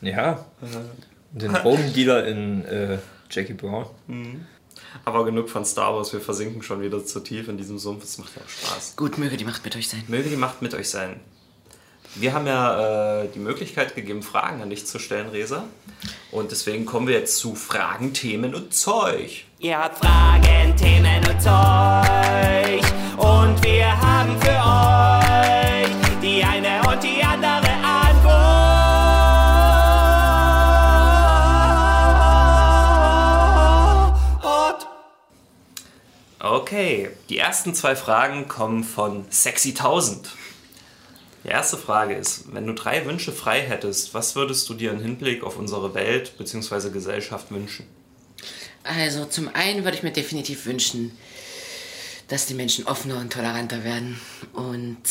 Ja. Und den Drogendealer in äh, Jackie Brown. Aber genug von Star Wars, wir versinken schon wieder zu tief in diesem Sumpf. Es macht ja auch Spaß. Gut, möge die Macht mit euch sein. Möge die Macht mit euch sein. Wir haben ja äh, die Möglichkeit gegeben, Fragen an dich zu stellen, Resa. Und deswegen kommen wir jetzt zu Fragen, Themen und Zeug. Ihr habt Fragen, Themen und Zeug. Und wir haben für Okay, die ersten zwei Fragen kommen von Sexy1000. Die erste Frage ist, wenn du drei Wünsche frei hättest, was würdest du dir im Hinblick auf unsere Welt bzw. Gesellschaft wünschen? Also, zum einen würde ich mir definitiv wünschen, dass die Menschen offener und toleranter werden. Und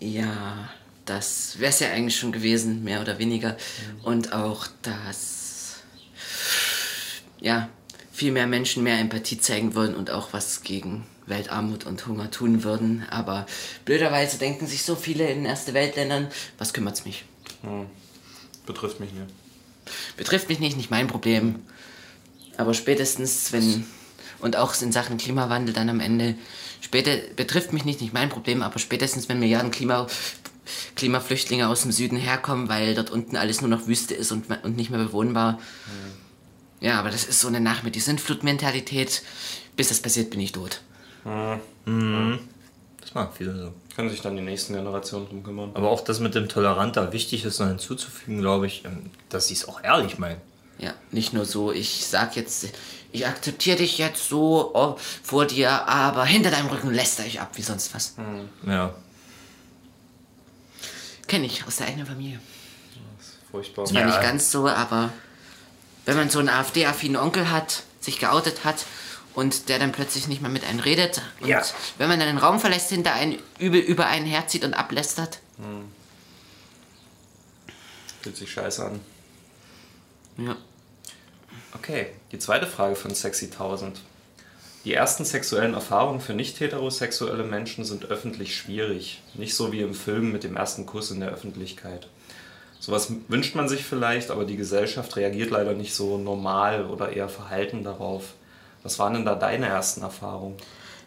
ja, das wäre es ja eigentlich schon gewesen, mehr oder weniger. Und auch, dass ja, viel mehr Menschen mehr Empathie zeigen würden und auch was gegen Weltarmut und Hunger tun würden. Aber blöderweise denken sich so viele in erste Weltländern, was kümmert's mich? Betrifft mich nicht. Betrifft mich nicht, nicht mein Problem. Aber spätestens, wenn, und auch in Sachen Klimawandel dann am Ende, später, betrifft mich nicht, nicht mein Problem, aber spätestens, wenn Milliarden Klima, Klimaflüchtlinge aus dem Süden herkommen, weil dort unten alles nur noch Wüste ist und, und nicht mehr bewohnbar. Ja, aber das ist so eine Nachmitt, die Sintflutmentalität. Bis das passiert, bin ich tot. Das machen viele so. Können sich dann die nächsten Generationen drum kümmern. Aber auch das mit dem Toleranter, wichtig ist noch hinzuzufügen, glaube ich, ähm, dass sie es auch ehrlich meinen. Ja, nicht nur so, ich sag jetzt, ich akzeptiere dich jetzt so oh, vor dir, aber hinter deinem Rücken lässt ich ab, wie sonst was. Ja. Kenne ich aus der eigenen Familie. Furchtbar. Zwar Ja. nicht ganz so, aber wenn man so einen AfD-affinen Onkel hat, sich geoutet hat und der dann plötzlich nicht mehr mit einem redet und Ja. wenn man dann den Raum verlässt, hinter einen übel über einen herzieht und ablästert. Fühlt sich scheiße an. Ja. Okay, die zweite Frage von Sexy1000. Die ersten sexuellen Erfahrungen für nicht-heterosexuelle Menschen sind öffentlich schwierig. Nicht so wie im Film mit dem ersten Kuss in der Öffentlichkeit. Sowas wünscht man sich vielleicht, aber die Gesellschaft reagiert leider nicht so normal oder eher verhalten darauf. Was waren denn da deine ersten Erfahrungen?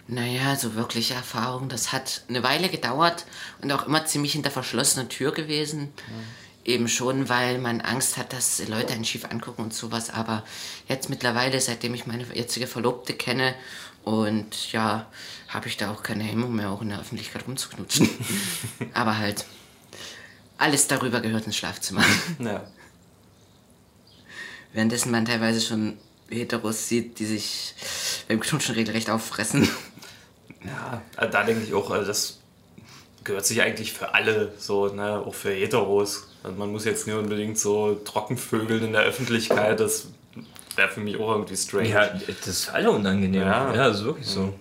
Naja, so wirkliche Erfahrung, das hat eine Weile gedauert und auch immer ziemlich hinter verschlossener Tür gewesen. Eben schon, weil man Angst hat, dass Leute einen schief angucken und sowas. Aber jetzt mittlerweile, seitdem ich meine jetzige Verlobte kenne und ja, habe ich da auch keine Hemmung mehr, auch in der Öffentlichkeit rumzuknutschen. Aber halt, alles darüber gehört ins Schlafzimmer. Ja. Währenddessen man teilweise schon Heteros sieht, die sich beim Knutschen regelrecht auffressen. Ja, äh, da denke ich auch, äh, das gehört sich eigentlich für alle so, ne, auch für Heteros. Also man muss jetzt nicht unbedingt so trockenvögeln in der Öffentlichkeit, das wäre für mich auch irgendwie strange. Ja, das ist für alle unangenehm. Ja. Ja, das ist wirklich so.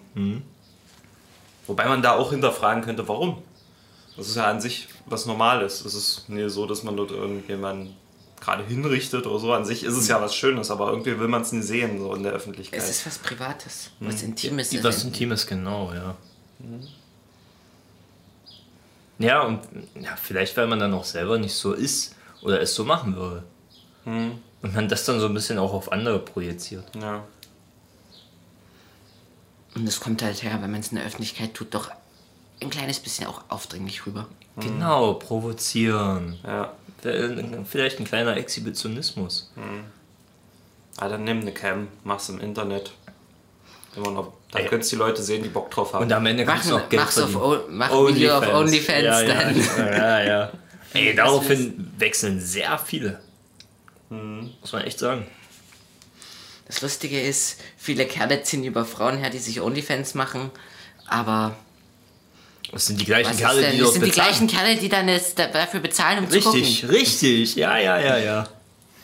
Wobei man da auch hinterfragen könnte, warum? Das ist ja an sich was Normales. Es ist nie so, dass man dort irgendjemanden gerade hinrichtet oder so. An sich ist es ja was Schönes, aber irgendwie will man es nie sehen, so in der Öffentlichkeit. Es ist was Privates, was Intimes. Die- Was Intimes, genau, ja. Ja, und ja, vielleicht, weil man dann auch selber nicht so ist oder es so machen würde. Und man das dann so ein bisschen auch auf andere projiziert. ja. Und es kommt halt her, wenn man es in der Öffentlichkeit tut, doch ein kleines bisschen auch aufdringlich rüber. Genau, provozieren. ja. Vielleicht ein kleiner Exhibitionismus. Ah, dann nimm eine Cam, mach's im Internet. Immer noch. Dann Ey. könnt's die Leute sehen, die Bock drauf haben. Und am Ende kannst du Machen- auch Geld mach's auf verdienen. O- mach ein Video auf OnlyFans ja, dann. Ja, ja, ja. Ey, daraufhin wechseln sehr viele. Muss man echt sagen. Das Lustige ist, viele Kerle ziehen über Frauen her, die sich Onlyfans machen, aber Das sind die gleichen Kerle, die Das sind die bezahlen. gleichen Kerle, die dann dafür bezahlen, um zu Richtig, gucken. richtig. Ja, ja, ja, ja.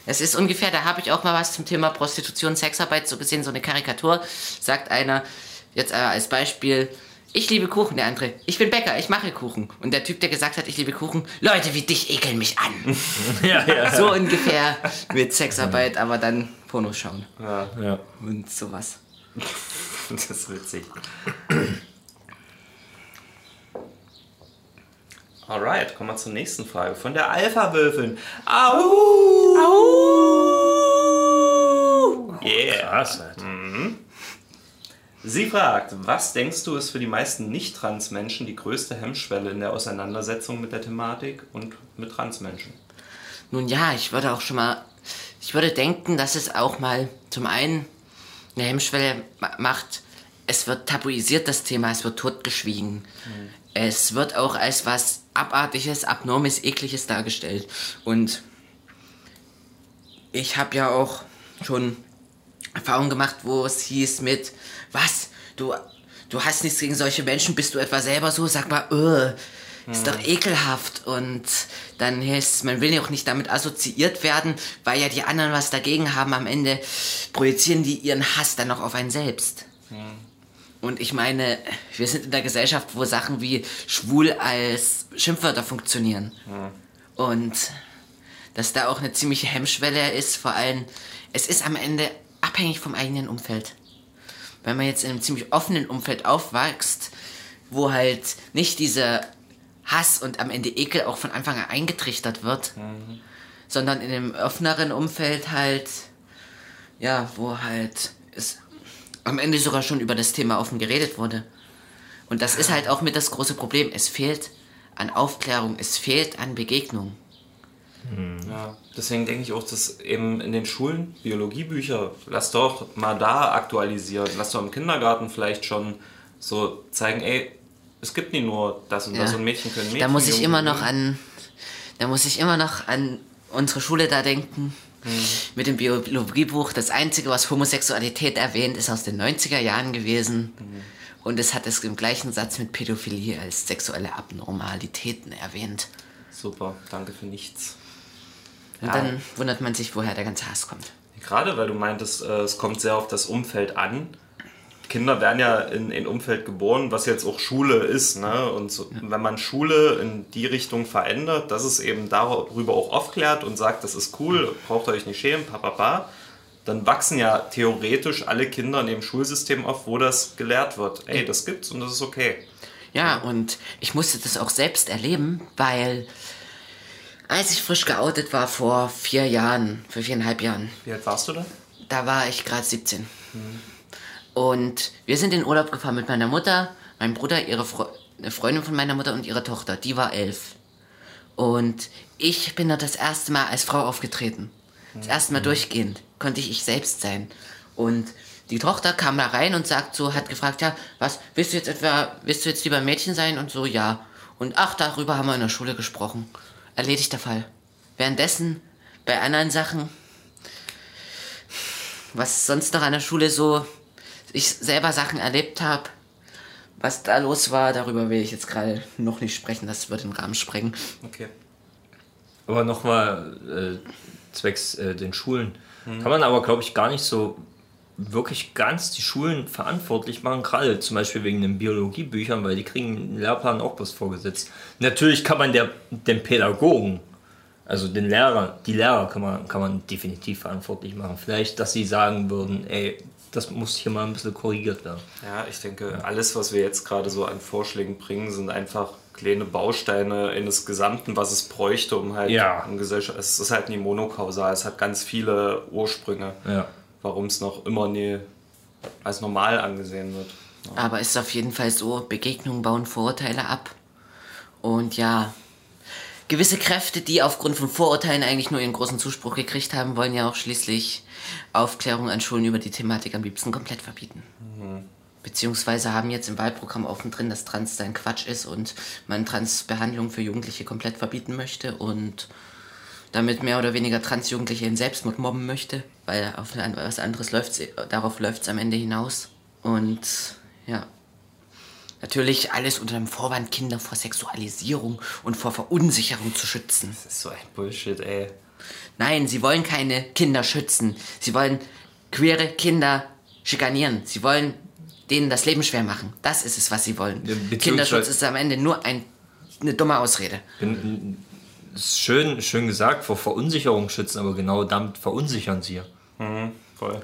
Es ist ungefähr, da habe ich auch mal was zum Thema Prostitution, Sexarbeit so gesehen, so eine Karikatur. Sagt einer, jetzt äh, als Beispiel, ich liebe Kuchen, der andere, ich bin Bäcker, ich mache Kuchen. Und der Typ, der gesagt hat, ich liebe Kuchen, Leute wie dich ekeln mich an. ja, ja. So ungefähr mit Sexarbeit, aber dann Pornos schauen ja, ja. und sowas. das ist witzig. Alright, kommen wir zur nächsten Frage. Von der Alpha-Wölfin. Au! Au! Yeah. Krass, Alter. Sie fragt, was denkst du ist für die meisten Nicht-Trans-Menschen die größte Hemmschwelle in der Auseinandersetzung mit der Thematik und mit Transmenschen? Nun ja, ich würde auch schon mal, ich würde denken, dass es auch mal zum einen eine Hemmschwelle ma- macht, es wird tabuisiert, das Thema, es wird totgeschwiegen. Es wird auch als was Abartiges, Abnormes, Ekliges dargestellt. Und ich habe ja auch schon Erfahrungen gemacht, wo es hieß mit, was, du, du hast nichts gegen solche Menschen, bist du etwa selber so? Sag mal, äh, ist doch ekelhaft. Und dann heißt es, man will ja auch nicht damit assoziiert werden, weil ja die anderen was dagegen haben. Am Ende projizieren die ihren Hass dann noch auf einen selbst. Und ich meine, wir sind in der Gesellschaft, wo Sachen wie schwul als Schimpfwörter funktionieren. Und dass da auch eine ziemliche Hemmschwelle ist, vor allem, es ist am Ende abhängig vom eigenen Umfeld. Wenn man jetzt in einem ziemlich offenen Umfeld aufwächst, wo halt nicht dieser Hass und am Ende Ekel auch von Anfang an eingetrichtert wird, sondern in einem offeneren Umfeld halt, ja, wo halt es am Ende sogar schon über das Thema offen geredet wurde. Und das ist halt auch mit das große Problem. Es fehlt an Aufklärung, es fehlt an Begegnung. Ja, deswegen denke ich auch, dass eben in den Schulen Biologiebücher, lass doch mal da aktualisieren, lass doch im Kindergarten vielleicht schon so zeigen, ey, es gibt nie nur das und das Ja. und Mädchen können Mädchen. Da muss ich Jungen immer noch an, da muss ich immer noch an unsere Schule da denken. Mit dem Biologiebuch. Das Einzige, was Homosexualität erwähnt, ist aus den 90er Jahren gewesen. Und es hat es im gleichen Satz mit Pädophilie als sexuelle Abnormalitäten erwähnt. Super, danke für nichts. Und Ja. dann wundert man sich, woher der ganze Hass kommt. Gerade weil du meintest, äh, es kommt sehr auf das Umfeld an. Kinder werden ja in ein Umfeld geboren, was jetzt auch Schule ist. Ne? Und so, wenn man Schule in die Richtung verändert, dass es eben darüber auch aufklärt und sagt, das ist cool, braucht ihr euch nicht schämen, papapa, dann wachsen ja theoretisch alle Kinder in dem Schulsystem auf, wo das gelehrt wird. Ey, das gibt's und das ist okay. Ja, und ich musste das auch selbst erleben, weil als ich frisch geoutet war vor vier Jahren, vor viereinhalb Jahren, Wie alt warst du da? da war ich gerade 17. Und wir sind in Urlaub gefahren mit meiner Mutter, meinem Bruder, ihre Fre eine Freundin von meiner Mutter und ihre Tochter. Die war elf. Und ich bin da das erste Mal als Frau aufgetreten. Das erste Mal durchgehend konnte ich ich selbst sein. Und die Tochter kam da rein und sagt so, hat gefragt, ja, was, willst du jetzt etwa, willst du jetzt lieber Mädchen sein? Und so, ja. Und ach, darüber haben wir in der Schule gesprochen. Erledigter Fall. Währenddessen, bei anderen Sachen, was sonst noch an der Schule so ich selber Sachen erlebt habe, was da los war, darüber will ich jetzt gerade noch nicht sprechen, das wird den Rahmen sprengen. Okay. Aber nochmal äh, zwecks äh, den Schulen. Kann man aber, glaube ich, gar nicht so wirklich ganz die Schulen verantwortlich machen, gerade zum Beispiel wegen den Biologiebüchern, weil die kriegen im Lehrplan auch was vorgesetzt. Natürlich kann man der, den Pädagogen, also den Lehrer, die Lehrer kann man, kann man definitiv verantwortlich machen. Vielleicht, dass sie sagen würden, ey, das muss hier mal ein bisschen korrigiert werden. Ja, ich denke, alles, was wir jetzt gerade so an Vorschlägen bringen, sind einfach kleine Bausteine in das Gesamten, was es bräuchte, um halt Ja. eine Gesellschaft. Es ist halt nie monokausal, es hat ganz viele Ursprünge, Ja. warum es noch immer nie als normal angesehen wird. Aber es ist auf jeden Fall so, Begegnungen bauen Vorurteile ab. Und ja, gewisse Kräfte, die aufgrund von Vorurteilen eigentlich nur ihren großen Zuspruch gekriegt haben, wollen ja auch schließlich Aufklärung an Schulen über die Thematik am liebsten komplett verbieten. Beziehungsweise haben jetzt im Wahlprogramm offen drin, dass Transsein Quatsch ist und man Transbehandlung für Jugendliche komplett verbieten möchte und damit mehr oder weniger Transjugendliche in Selbstmord mobben möchte, weil auf was anderes läuft's, darauf läuft es am Ende hinaus. Und ja, natürlich alles unter dem Vorwand, Kinder vor Sexualisierung und vor Verunsicherung zu schützen. Das ist so ein Bullshit, ey. Nein, sie wollen keine Kinder schützen. Sie wollen queere Kinder schikanieren. Sie wollen denen das Leben schwer machen. Das ist es, was sie wollen. Kinderschutz ist am Ende nur ein, eine dumme Ausrede. Schön, schön gesagt, vor Verunsicherung schützen, aber genau damit verunsichern sie ja. Voll.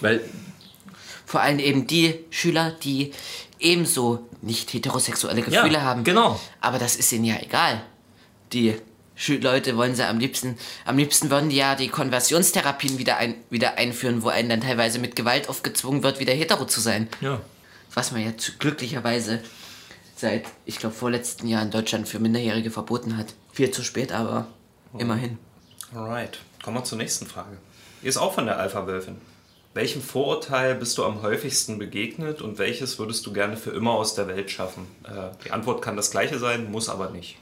Weil Vor allem eben die Schüler, die ebenso nicht heterosexuelle Gefühle Ja, haben. genau. Aber das ist ihnen ja egal. Die Leute wollen sie am liebsten, am liebsten würden die ja die Konversionstherapien wieder, ein, wieder einführen, wo einen dann teilweise mit Gewalt aufgezwungen wird, wieder hetero zu sein. ja, Was man ja zu- glücklicherweise seit, ich glaube, vorletzten Jahr in Deutschland für Minderjährige verboten hat. Viel zu spät, aber immerhin. Alright, kommen wir zur nächsten Frage. Die ist auch von der Alpha-Wölfin. Welchem Vorurteil bist du am häufigsten begegnet und welches würdest du gerne für immer aus der Welt schaffen? Äh, die Antwort kann das gleiche sein, muss aber nicht.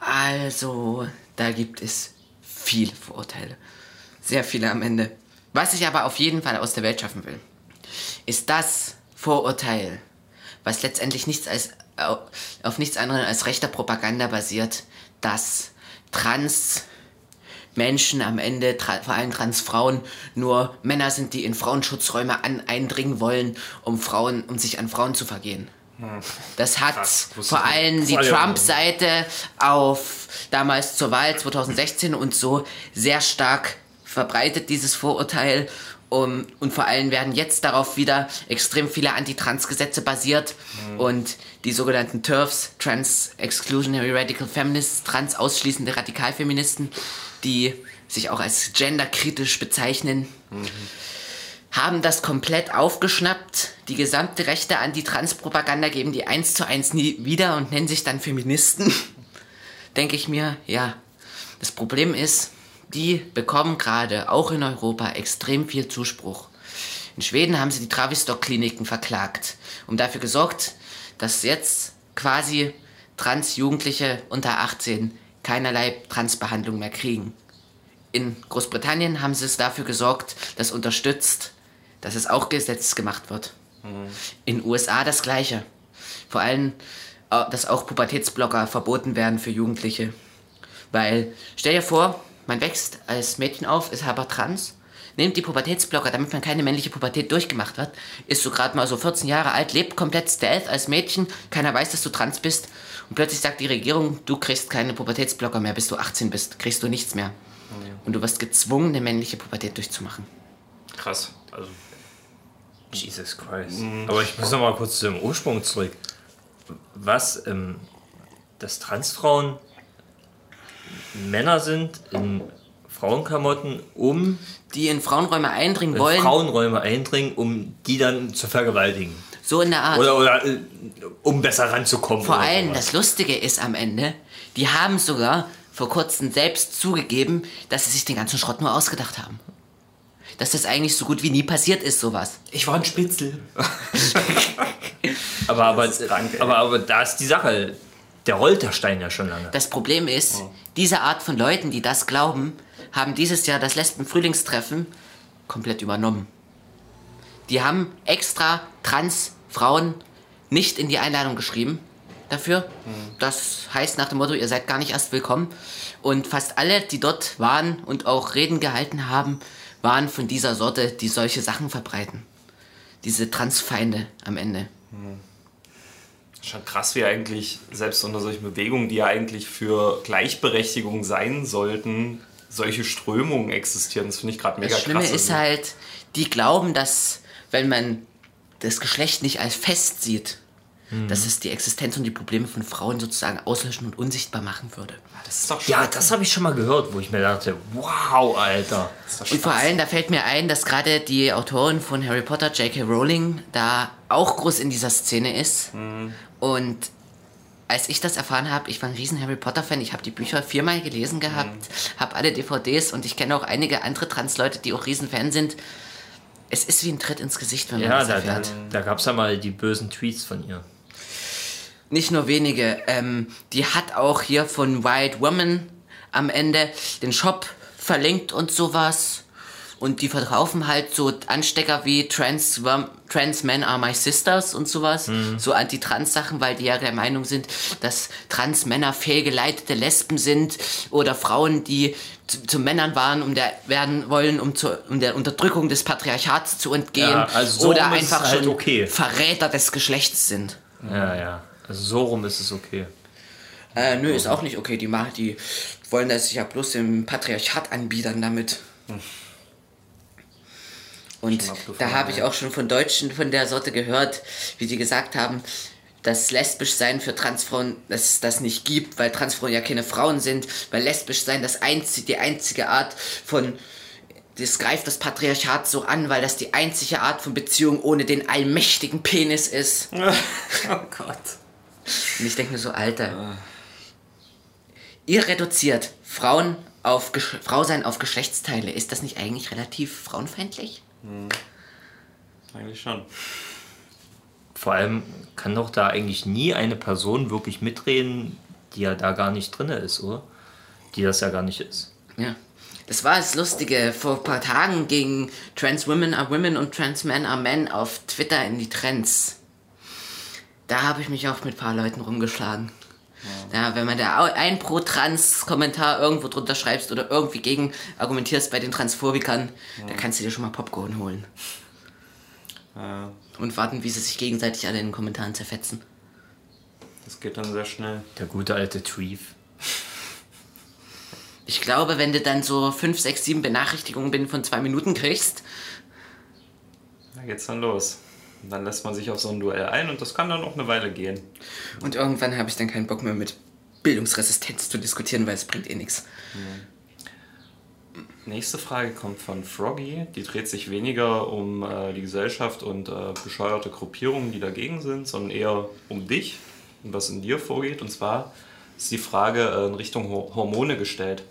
Also, da gibt es viele Vorurteile. Sehr viele am Ende. Was ich aber auf jeden Fall aus der Welt schaffen will, ist das Vorurteil, was letztendlich nichts als, au- auf nichts anderem als rechter Propaganda basiert, dass trans Menschen am Ende, vor allem Transfrauen, nur Männer sind, die in Frauenschutzräume an eindringen wollen, um Frauen, um sich an Frauen zu vergehen. Das hat Krass, vor allem die. Trump-Seite auf damals zur Wahl 2016 und so sehr stark verbreitet, dieses Vorurteil. Um, und vor allem werden jetzt darauf wieder extrem viele Anti-Trans-Gesetze basiert und die sogenannten TERFs, Trans Exclusionary Radical Feminists, trans ausschließende Radikalfeministen, die sich auch als genderkritisch bezeichnen, haben das komplett aufgeschnappt. Die gesamte rechte Anti-Trans-Propaganda geben die eins zu eins nie wieder und nennen sich dann Feministen. Denke ich mir, ja. Das Problem ist, die bekommen gerade auch in Europa extrem viel Zuspruch. In Schweden haben sie die Travistock-Kliniken verklagt und dafür gesorgt, dass jetzt quasi Trans-Jugendliche unter 18 keinerlei Transbehandlung mehr kriegen. In Großbritannien haben sie es dafür gesorgt, dass unterstützt, dass es auch Gesetz gemacht wird. In USA das gleiche. Vor allem, äh, dass auch Pubertätsblocker verboten werden für Jugendliche. Weil, stell dir vor, man wächst als Mädchen auf, ist aber trans, nimmt die Pubertätsblocker, damit man keine männliche Pubertät durchgemacht hat, ist so gerade mal so 14 Jahre alt, lebt komplett stealth als Mädchen, keiner weiß, dass du trans bist und plötzlich sagt die Regierung, du kriegst keine Pubertätsblocker mehr, bis du 18 bist, kriegst du nichts mehr. Und du wirst gezwungen, eine männliche Pubertät durchzumachen. Krass. Also, Jesus Christ. Aber ich muss noch mal kurz zum Ursprung zurück. Was, ähm, dass Transfrauen Männer sind in Frauenklamotten, um Die in Frauenräume eindringen in wollen, Frauenräume eindringen, um die dann zu vergewaltigen. so in der Art. Oder, oder äh, um besser ranzukommen. Vor allem, sowas. das Lustige ist am Ende, die haben sogar vor kurzem selbst zugegeben, dass sie sich den ganzen Schrott nur ausgedacht haben. Dass das eigentlich so gut wie nie passiert ist, sowas. ich war ein Spitzel. aber, aber, ist krank, aber, aber da ist die Sache, der rollt der Stein ja schon lange. Das Problem ist, diese Art von Leuten, die das glauben, haben dieses Jahr das Lesben-Frühlingstreffen komplett übernommen. Die haben extra Trans-Frauen nicht in die Einladung geschrieben dafür. Das heißt nach dem Motto, ihr seid gar nicht erst willkommen. Und fast alle, die dort waren und auch Reden gehalten haben, waren von dieser Sorte, die solche Sachen verbreiten. Diese Transfeinde am Ende. Schon krass, wie eigentlich, selbst unter solchen Bewegungen, die ja eigentlich für Gleichberechtigung sein sollten, solche Strömungen existieren. Das finde ich gerade mega Das Schlimme krass. ist halt, die glauben, dass wenn man das Geschlecht nicht als fest sieht, Mhm. dass es die Existenz und die Probleme von Frauen sozusagen auslöschen und unsichtbar machen würde. das ist doch schon Ja, das habe ich schon mal gehört, wo ich mir dachte, wow, Alter. Und vor allem, da fällt mir ein, dass gerade die Autorin von Harry Potter, J.K. Rowling, da auch groß in dieser Szene ist. Und als ich das erfahren habe, ich war ein riesen Harry Potter-Fan, ich habe die Bücher viermal gelesen gehabt, habe alle DVDs und ich kenne auch einige andere Trans-Leute, die auch riesen Fan sind. Es ist wie ein Tritt ins Gesicht, wenn man Ja, das da, da, erfährt. da gab es ja mal die bösen Tweets von ihr. Nicht nur wenige. Ähm, die hat auch hier von White Woman am Ende den Shop verlinkt und sowas. Und die verkaufen halt so Anstecker wie Trans, Trans Men are my sisters und sowas. So Anti-Trans-Sachen, weil die ja der Meinung sind, dass Trans-Männer fehlgeleitete Lesben sind oder Frauen, die zu, zu Männern waren, um der werden wollen, um, zu, um der Unterdrückung des Patriarchats zu entgehen. Ja, also so oder einfach halt schon okay. Verräter des Geschlechts sind. Ja, ja. Also so rum ist es okay. Äh, nö, ist auch nicht okay. Die machen, die wollen das sich ja bloß dem Patriarchat anbiedern damit. Und Schon abgefahren, da habe ich auch schon von Deutschen von der Sorte gehört, wie die gesagt haben, dass lesbisch sein für Transfrauen, dass es das nicht gibt, weil Transfrauen ja keine Frauen sind, weil lesbisch sein das einzige, die einzige Art von das greift das Patriarchat so an, weil das die einzige Art von Beziehung ohne den allmächtigen Penis ist. oh Gott. Und ich denke mir so, Alter. Ihr reduziert Frauen auf Gesch Frau sein auf Geschlechtsteile. Ist das nicht eigentlich relativ frauenfeindlich? Eigentlich schon. Vor allem kann doch da eigentlich nie eine Person wirklich mitreden, die ja da gar nicht drin ist, oder? Die das ja gar nicht ist. Ja. Das war das Lustige. Vor ein paar Tagen gingen Trans Women are Women und Trans Men are Men auf Twitter in die Trends. Da habe ich mich auch mit ein paar Leuten rumgeschlagen. Ja, wenn man da ein Pro-Trans-Kommentar irgendwo drunter schreibst oder irgendwie gegen argumentierst bei den Transphobikern, da kannst du dir schon mal Popcorn holen. Äh, Und warten, wie sie sich gegenseitig alle in den Kommentaren zerfetzen. das geht dann sehr schnell. Der gute alte Tweef. Ich glaube, wenn du dann so 5, 6, 7 Benachrichtigungen binnen von zwei Minuten kriegst, Da geht's dann los. Und dann lässt man sich auf so ein Duell ein und das kann dann auch eine Weile gehen. und irgendwann habe ich dann keinen Bock mehr mit Bildungsresistenz zu diskutieren, weil es bringt eh nichts. Nächste Frage kommt von Froggy. Die dreht sich weniger um äh, die Gesellschaft und äh, bescheuerte Gruppierungen, die dagegen sind, sondern eher um dich und was in dir vorgeht. Und zwar ist die Frage äh, in Richtung Ho Hormone gestellt.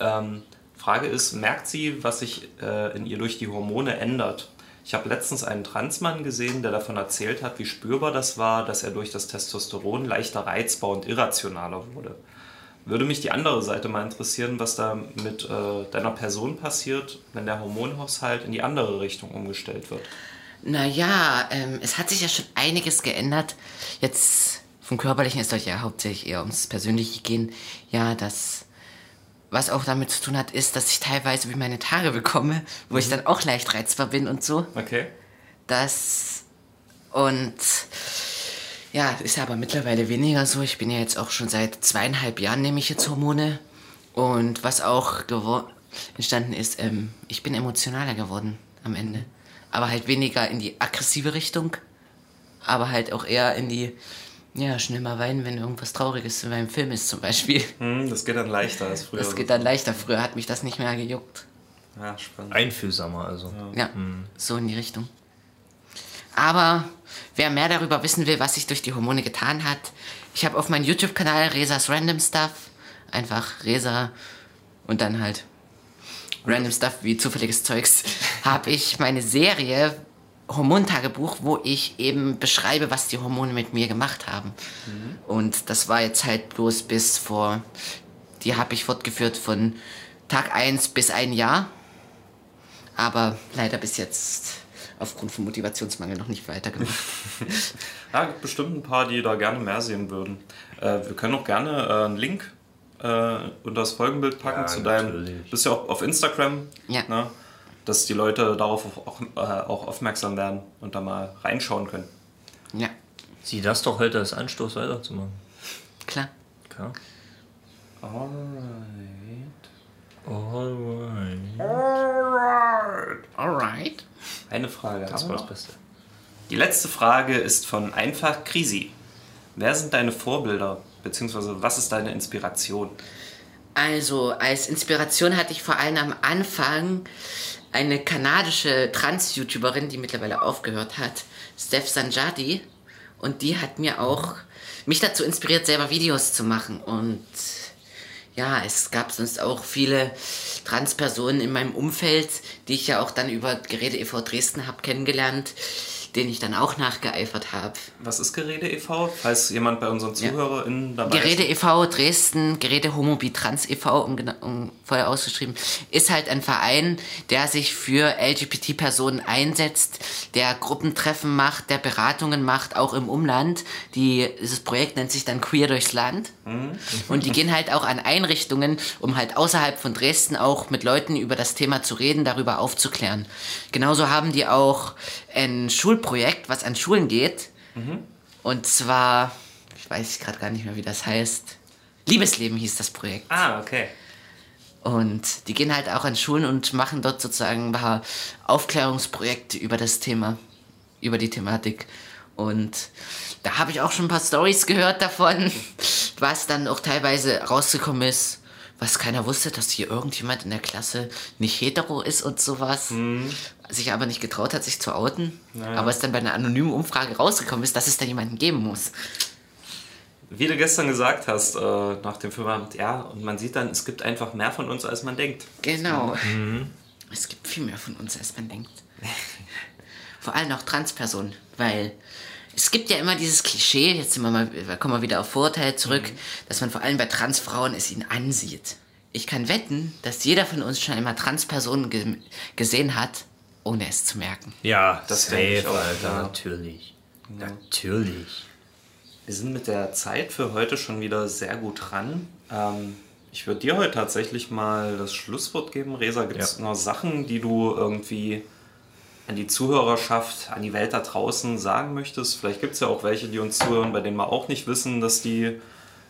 Ähm, Frage ist, merkt sie, was sich äh, in ihr durch die Hormone ändert? Ich habe letztens einen Transmann gesehen, der davon erzählt hat, wie spürbar das war, dass er durch das Testosteron leichter reizbar und irrationaler wurde. Würde mich die andere Seite mal interessieren, was da mit äh, deiner Person passiert, wenn der Hormonhaushalt in die andere Richtung umgestellt wird. Naja, ähm, es hat sich ja schon einiges geändert. Jetzt vom Körperlichen ist euch ja hauptsächlich eher ums Persönliche gehen. Ja, das, was auch damit zu tun hat, ist, dass ich teilweise wie meine Tage bekomme, wo ich dann auch leicht reizbar bin und so. Okay. Das und ja, ist ja aber mittlerweile weniger so. Ich bin ja jetzt auch schon seit zweieinhalb Jahren nehme ich jetzt Hormone. Und was auch entstanden ist, ähm, ich bin emotionaler geworden am Ende. Aber halt weniger in die aggressive Richtung, aber halt auch eher in die, ja, schnell mal weinen, wenn irgendwas Trauriges in meinem Film ist zum Beispiel. Hm, das geht dann leichter als früher. Das geht dann leichter. Früher hat mich das nicht mehr gejuckt. Ja, spannend. Einfühlsamer also. Ja, so in die Richtung. Aber wer mehr darüber wissen will, was sich durch die Hormone getan hat, ich habe auf meinem YouTube-Kanal Resas Random Stuff einfach Resa und dann halt Random Stuff wie zufälliges Zeugs, habe ich meine Serie Hormontagebuch, wo ich eben beschreibe, was die Hormone mit mir gemacht haben. Und das war jetzt halt bloß bis vor, die habe ich fortgeführt von Tag 1 bis ein Jahr aber leider bis jetzt aufgrund von Motivationsmangel noch nicht weitergemacht. Ja, gibt bestimmt ein paar, die da gerne mehr sehen würden. Äh, wir können auch gerne äh, einen Link äh, unter das Folgenbild packen Ja, zu deinem. natürlich. Bist ja auch auf Instagram. Ja. Ne? Dass die Leute darauf auch, äh, auch aufmerksam werden und da mal reinschauen können. Ja, Sieh das doch heute als Anstoß weiterzumachen. klar. Klar. Alright. Alright. Alright. Eine Frage. Das war das. Beste. Die letzte Frage ist von Einfach Krisi. Wer sind deine Vorbilder? Beziehungsweise was ist deine Inspiration? Also als Inspiration hatte ich vor allem am Anfang eine kanadische Trans-YouTuberin, die mittlerweile aufgehört hat, Steph Sanjadi. Und die hat mir auch mich dazu inspiriert, selber Videos zu machen. Und ja, es gab sonst auch viele Trans-Personen in meinem Umfeld, die ich ja auch dann über Geräte e.V. Dresden habe kennengelernt, denen ich dann auch nachgeeifert habe. Was ist Gerede e.V., falls jemand bei unseren ZuhörerInnen dabei Geräte ist? e.V. Dresden, Geräte Homobi Trans e.V., um, um vorher ausgeschrieben, ist halt ein Verein, der sich für LGBT-Personen einsetzt, der Gruppentreffen macht, der Beratungen macht, auch im Umland. Die, dieses Projekt nennt sich dann Queer durchs Land. Und die gehen halt auch an Einrichtungen, um halt außerhalb von Dresden auch mit Leuten über das Thema zu reden, darüber aufzuklären. Genauso haben die auch ein Schulprojekt, was an Schulen geht. Und zwar, ich weiß gerade gar nicht mehr, wie das heißt. Liebesleben hieß das Projekt. Ah, okay. Und die gehen halt auch an Schulen und machen dort sozusagen ein paar Aufklärungsprojekte über das Thema, über die Thematik. Und da habe ich auch schon ein paar Stories gehört davon, was dann auch teilweise rausgekommen ist, was keiner wusste, dass hier irgendjemand in der Klasse nicht hetero ist und sowas. Sich aber nicht getraut hat, sich zu outen. Aber es dann bei einer anonymen Umfrage rausgekommen ist, dass es da jemanden geben muss. Wie du gestern gesagt hast, äh, nach dem Filmabend, ja, und man sieht dann, es gibt einfach mehr von uns, als man denkt. Genau. Es gibt viel mehr von uns, als man denkt. Vor allem auch Transpersonen, weil es gibt ja immer dieses Klischee, jetzt sind wir mal, kommen wir wieder auf Vorurteile zurück, dass man vor allem bei Transfrauen es ihnen ansieht. Ich kann wetten, dass jeder von uns schon einmal Transpersonen ge gesehen hat, ohne es zu merken. Ja, Das safe, denke ich auch, Alter. ja. Natürlich. Natürlich. Wir sind mit der Zeit für heute schon wieder sehr gut dran. Ähm, ich würde dir heute tatsächlich mal das Schlusswort geben. Resa, gibt es Ja. noch Sachen, die du irgendwie an die Zuhörerschaft, an die Welt da draußen sagen möchtest? Vielleicht gibt es ja auch welche, die uns zuhören, bei denen wir auch nicht wissen, dass die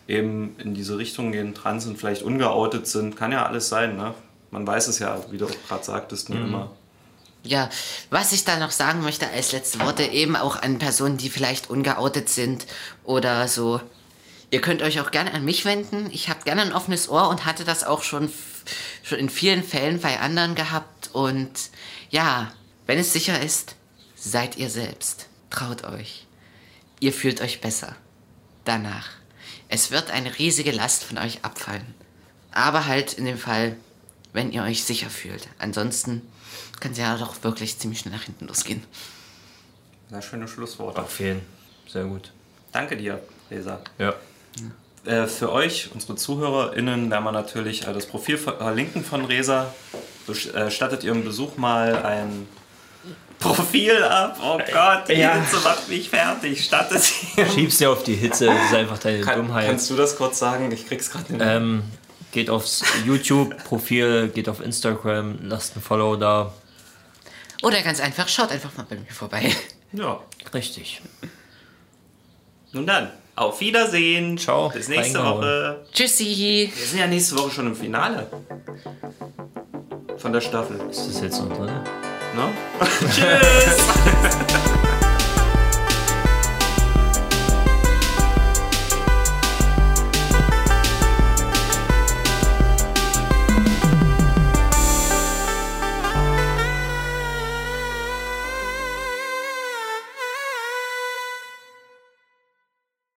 eben in diese Richtung gehen, trans und vielleicht ungeoutet sind. Kann ja alles sein, ne? Man weiß es ja, wie du auch gerade sagtest, nicht immer. Ja, was ich da noch sagen möchte als letzte Worte, eben auch an Personen, die vielleicht ungeoutet sind oder so. Ihr könnt euch auch gerne an mich wenden. Ich habe gerne ein offenes Ohr und hatte das auch schon, schon in vielen Fällen bei anderen gehabt. Und ja, wenn es sicher ist, seid ihr selbst. Traut euch. Ihr fühlt euch besser. Danach. Es wird eine riesige Last von euch abfallen. Aber halt in dem Fall, wenn ihr euch sicher fühlt. Ansonsten kann es ja doch wirklich ziemlich schnell nach hinten losgehen. Na, schöne Schlussworte. Auf jeden. Sehr gut. Danke dir, Resa. Ja. Äh, für euch, unsere ZuhörerInnen, werden wir natürlich äh, das Profil verlinken von Resa. Äh, Stattet ihrem Besuch mal ein Profil ab. Oh Gott, die Ja. Hitze macht mich fertig. Stattet sie. Schiebst dir auf die Hitze, das ist einfach deine Kann, Dummheit. kannst du das kurz sagen? Ich krieg's gerade nicht. Ähm, geht aufs YouTube-Profil, geht auf Instagram, lasst ein Follow da. Oder ganz einfach, schaut einfach mal bei mir vorbei. Ja. Richtig. Nun dann, auf Wiedersehen. Ciao, Bis nächste reingehauen. Tschüssi. Tschüssi! Wir sind ja nächste Woche schon im Finale. Von der Staffel. Ist das jetzt noch drin? Ne? Tschüss.